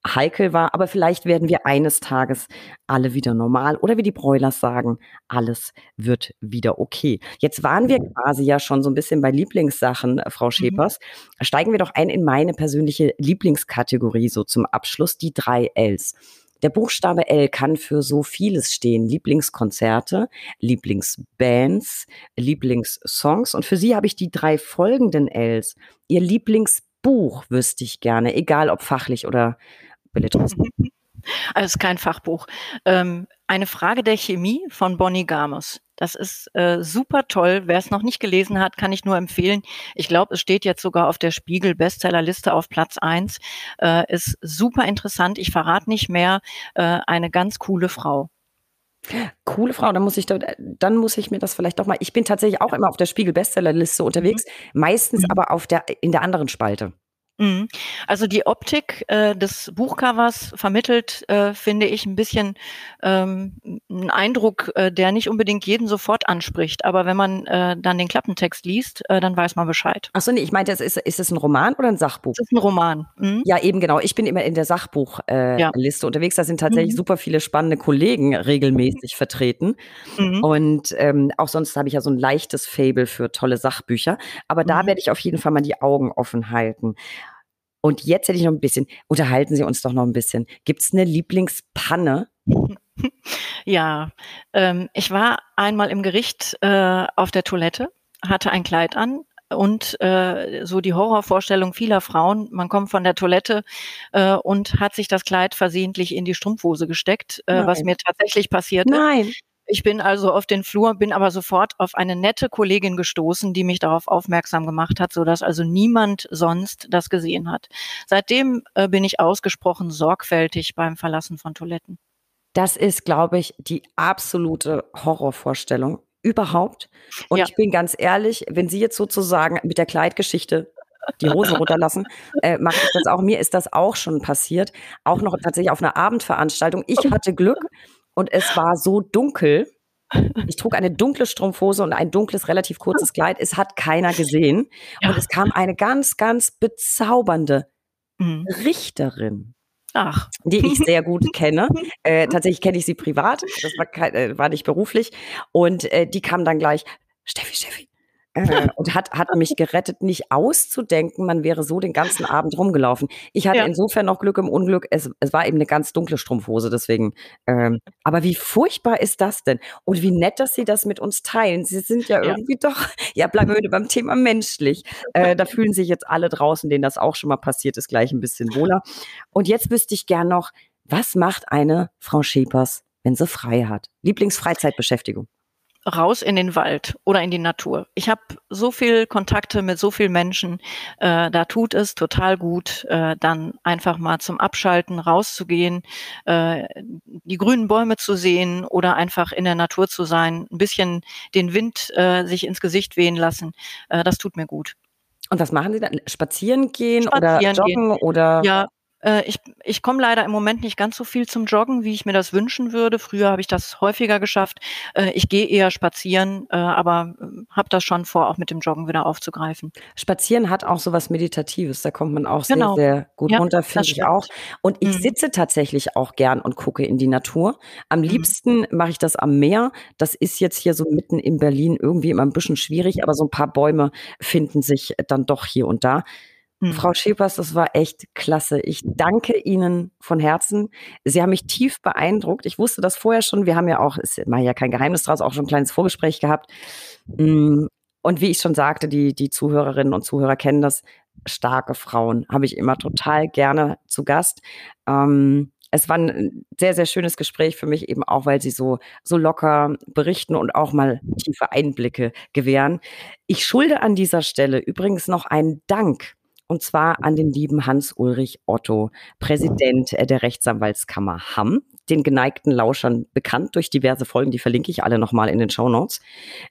heikel war, aber vielleicht werden wir eines Tages alle wieder normal oder wie die Broilers sagen, alles wird wieder okay. Jetzt waren wir quasi ja schon so ein bisschen bei Lieblingssachen, äh, Frau mhm. Schepers. Mhm. Steigen wir doch ein in meine persönliche Lieblingskategorie so zum Abschluss, die drei Ls. Der Buchstabe L kann für so vieles stehen. Lieblingskonzerte, Lieblingsbands, Lieblingssongs. Und für Sie habe ich die drei folgenden Ls. Ihr Lieblingsbuch wüsste ich gerne, egal ob fachlich oder Belletristik? Also es ist kein Fachbuch. Ähm, eine Frage der Chemie von Bonnie Gamos. Das ist äh, super toll. Wer es noch nicht gelesen hat, kann ich nur empfehlen. Ich glaube, es steht jetzt sogar auf der Spiegel Bestsellerliste auf Platz eins. Äh, ist super interessant. Ich verrate nicht mehr. Äh, eine ganz coole Frau. Coole Frau, dann muss ich dann muss ich mir das vielleicht doch mal. Ich bin tatsächlich auch immer auf der Spiegel Bestsellerliste unterwegs, mhm. meistens mhm. aber auf der in der anderen Spalte. Mhm. Also die Optik äh, des Buchcovers vermittelt, äh, finde ich, ein bisschen ähm, einen Eindruck, äh, der nicht unbedingt jeden sofort anspricht. Aber wenn man äh, dann den Klappentext liest, äh, dann weiß man Bescheid. Achso, nee, ich meinte, ist, ist es ein Roman oder ein Sachbuch? Es ist ein Roman. Mhm. Ja, eben genau. Ich bin immer in der Sachbuchliste äh, ja. unterwegs. Da sind tatsächlich mhm. super viele spannende Kollegen regelmäßig vertreten. Mhm. Und ähm, auch sonst habe ich ja so ein leichtes Fable für tolle Sachbücher. Aber da mhm. werde ich auf jeden Fall mal die Augen offen halten. Und jetzt hätte ich noch ein bisschen, unterhalten Sie uns doch noch ein bisschen. Gibt es eine Lieblingspanne? Ja, ähm, ich war einmal im Gericht äh, auf der Toilette, hatte ein Kleid an und äh, so die Horrorvorstellung vieler Frauen, man kommt von der Toilette äh, und hat sich das Kleid versehentlich in die Strumpfhose gesteckt, äh, was mir tatsächlich passiert Nein. Ich bin also auf den Flur, bin aber sofort auf eine nette Kollegin gestoßen, die mich darauf aufmerksam gemacht hat, so dass also niemand sonst das gesehen hat. Seitdem äh, bin ich ausgesprochen sorgfältig beim Verlassen von Toiletten. Das ist, glaube ich, die absolute Horrorvorstellung überhaupt. Und ja. ich bin ganz ehrlich, wenn Sie jetzt sozusagen mit der Kleidgeschichte die Hosen runterlassen, äh, mache ich das auch. Mir ist das auch schon passiert. Auch noch tatsächlich auf einer Abendveranstaltung. Ich hatte Glück und es war so dunkel. Ich trug eine dunkle Strumpfhose und ein dunkles, relativ kurzes Kleid. Es hat keiner gesehen. Ja. Und es kam eine ganz, ganz bezaubernde mhm. Richterin Ach. Die ich sehr gut kenne. Äh, tatsächlich kenne ich sie privat. Das war, kein, äh, war nicht beruflich. Und äh, die kam dann gleich, Steffi, Steffi, äh, und hat, hat mich gerettet, nicht auszudenken, man wäre so den ganzen Abend rumgelaufen. Ich hatte ja. insofern noch Glück im Unglück. Es, es war eben eine ganz dunkle Strumpfhose, deswegen. Ähm, aber wie furchtbar ist das denn? Und wie nett, dass Sie das mit uns teilen. Sie sind ja irgendwie ja. doch, ja, wir beim Thema menschlich. Äh, da fühlen sich jetzt alle draußen, denen das auch schon mal passiert ist, gleich ein bisschen wohler. Und jetzt wüsste ich gern noch, was macht eine Frau Schepers, wenn sie frei hat? Lieblingsfreizeitbeschäftigung raus in den Wald oder in die Natur. Ich habe so viel Kontakte mit so vielen Menschen, äh, da tut es total gut, äh, dann einfach mal zum Abschalten rauszugehen, äh, die grünen Bäume zu sehen oder einfach in der Natur zu sein, ein bisschen den Wind äh, sich ins Gesicht wehen lassen. Äh, das tut mir gut. Und was machen Sie dann? Spazieren gehen Spazieren oder joggen gehen. oder? Ja, äh, ich, ich komme leider im Moment nicht ganz so viel zum Joggen, wie ich mir das wünschen würde. Früher habe ich das häufiger geschafft. Äh, ich gehe eher spazieren, äh, aber habe das schon vor, auch mit dem Joggen wieder aufzugreifen. Spazieren hat auch so was Meditatives. Da kommt man auch genau. sehr, sehr gut ja, runter, finde ich auch. Und ich mhm. sitze tatsächlich auch gern und gucke in die Natur. Am mhm. liebsten mache ich das am Meer. Das ist jetzt hier so mitten in Berlin irgendwie immer ein bisschen schwierig, aber so ein paar Bäume finden sich dann doch hier und da. Mhm. Frau Schepers, das war echt klasse. Ich danke Ihnen von Herzen. Sie haben mich tief beeindruckt. Ich wusste das vorher schon. Wir haben ja auch, ist ja kein Geheimnis draus, auch schon ein kleines Vorgespräch gehabt. Mm, und wie ich schon sagte, die, die Zuhörerinnen und Zuhörer kennen das. Starke Frauen habe ich immer total gerne zu Gast. Ähm, es war ein sehr, sehr schönes Gespräch für mich eben auch, weil sie so, so locker berichten und auch mal tiefe Einblicke gewähren. Ich schulde an dieser Stelle übrigens noch einen Dank und zwar an den lieben Hans-Ulrich Otto, Präsident der Rechtsanwaltskammer Hamm, den geneigten Lauschern bekannt durch diverse Folgen, die verlinke ich alle nochmal in den Show Notes.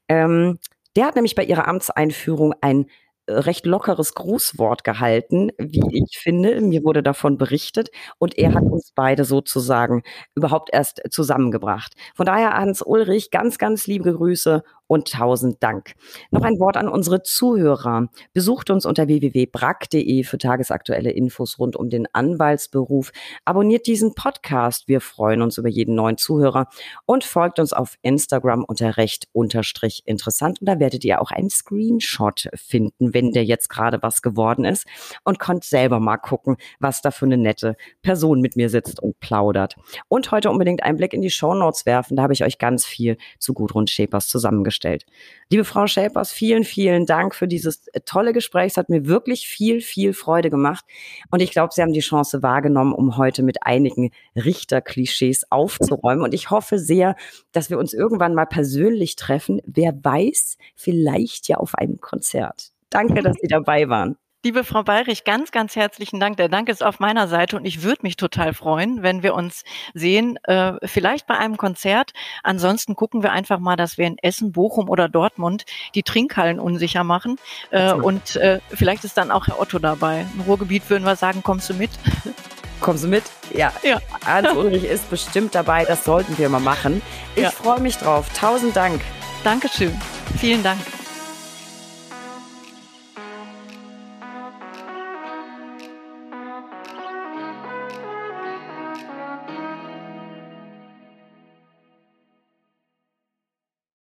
Ähm, der hat nämlich bei ihrer Amtseinführung ein recht lockeres Grußwort gehalten, wie ich finde. Mir wurde davon berichtet und er hat uns beide sozusagen überhaupt erst zusammengebracht. Von daher, Hans Ulrich, ganz, ganz liebe Grüße und tausend Dank. Noch ein Wort an unsere Zuhörer. Besucht uns unter www.brack.de für tagesaktuelle Infos rund um den Anwaltsberuf. Abonniert diesen Podcast. Wir freuen uns über jeden neuen Zuhörer und folgt uns auf Instagram unter recht unterstrich interessant. Und da werdet ihr auch einen Screenshot finden, wenn der jetzt gerade was geworden ist und könnt selber mal gucken, was da für eine nette Person mit mir sitzt und plaudert. Und heute unbedingt einen Blick in die Show Notes werfen. Da habe ich euch ganz viel zu Gudrun Schäpers zusammengestellt gestellt. Liebe Frau Schäpers, vielen, vielen Dank für dieses äh, tolle Gespräch. Es hat mir wirklich viel, viel Freude gemacht. Und ich glaube, Sie haben die Chance wahrgenommen, um heute mit einigen Richterklischees aufzuräumen. Und ich hoffe sehr, dass wir uns irgendwann mal persönlich treffen. Wer weiß, vielleicht ja auf einem Konzert. Danke, dass Sie dabei waren. Liebe Frau Bayrich, ganz, ganz herzlichen Dank. Der Dank ist auf meiner Seite und ich würde mich total freuen, wenn wir uns sehen, äh, vielleicht bei einem Konzert. Ansonsten gucken wir einfach mal, dass wir in Essen, Bochum oder Dortmund die Trinkhallen unsicher machen. Äh, und äh, vielleicht ist dann auch Herr Otto dabei. Im Ruhrgebiet würden wir sagen, kommst du mit? Kommst du mit? Ja. ja. Hans Ulrich ist bestimmt dabei. Das sollten wir mal machen. Ich ja. freue mich drauf. Tausend Dank. Dankeschön. Vielen Dank.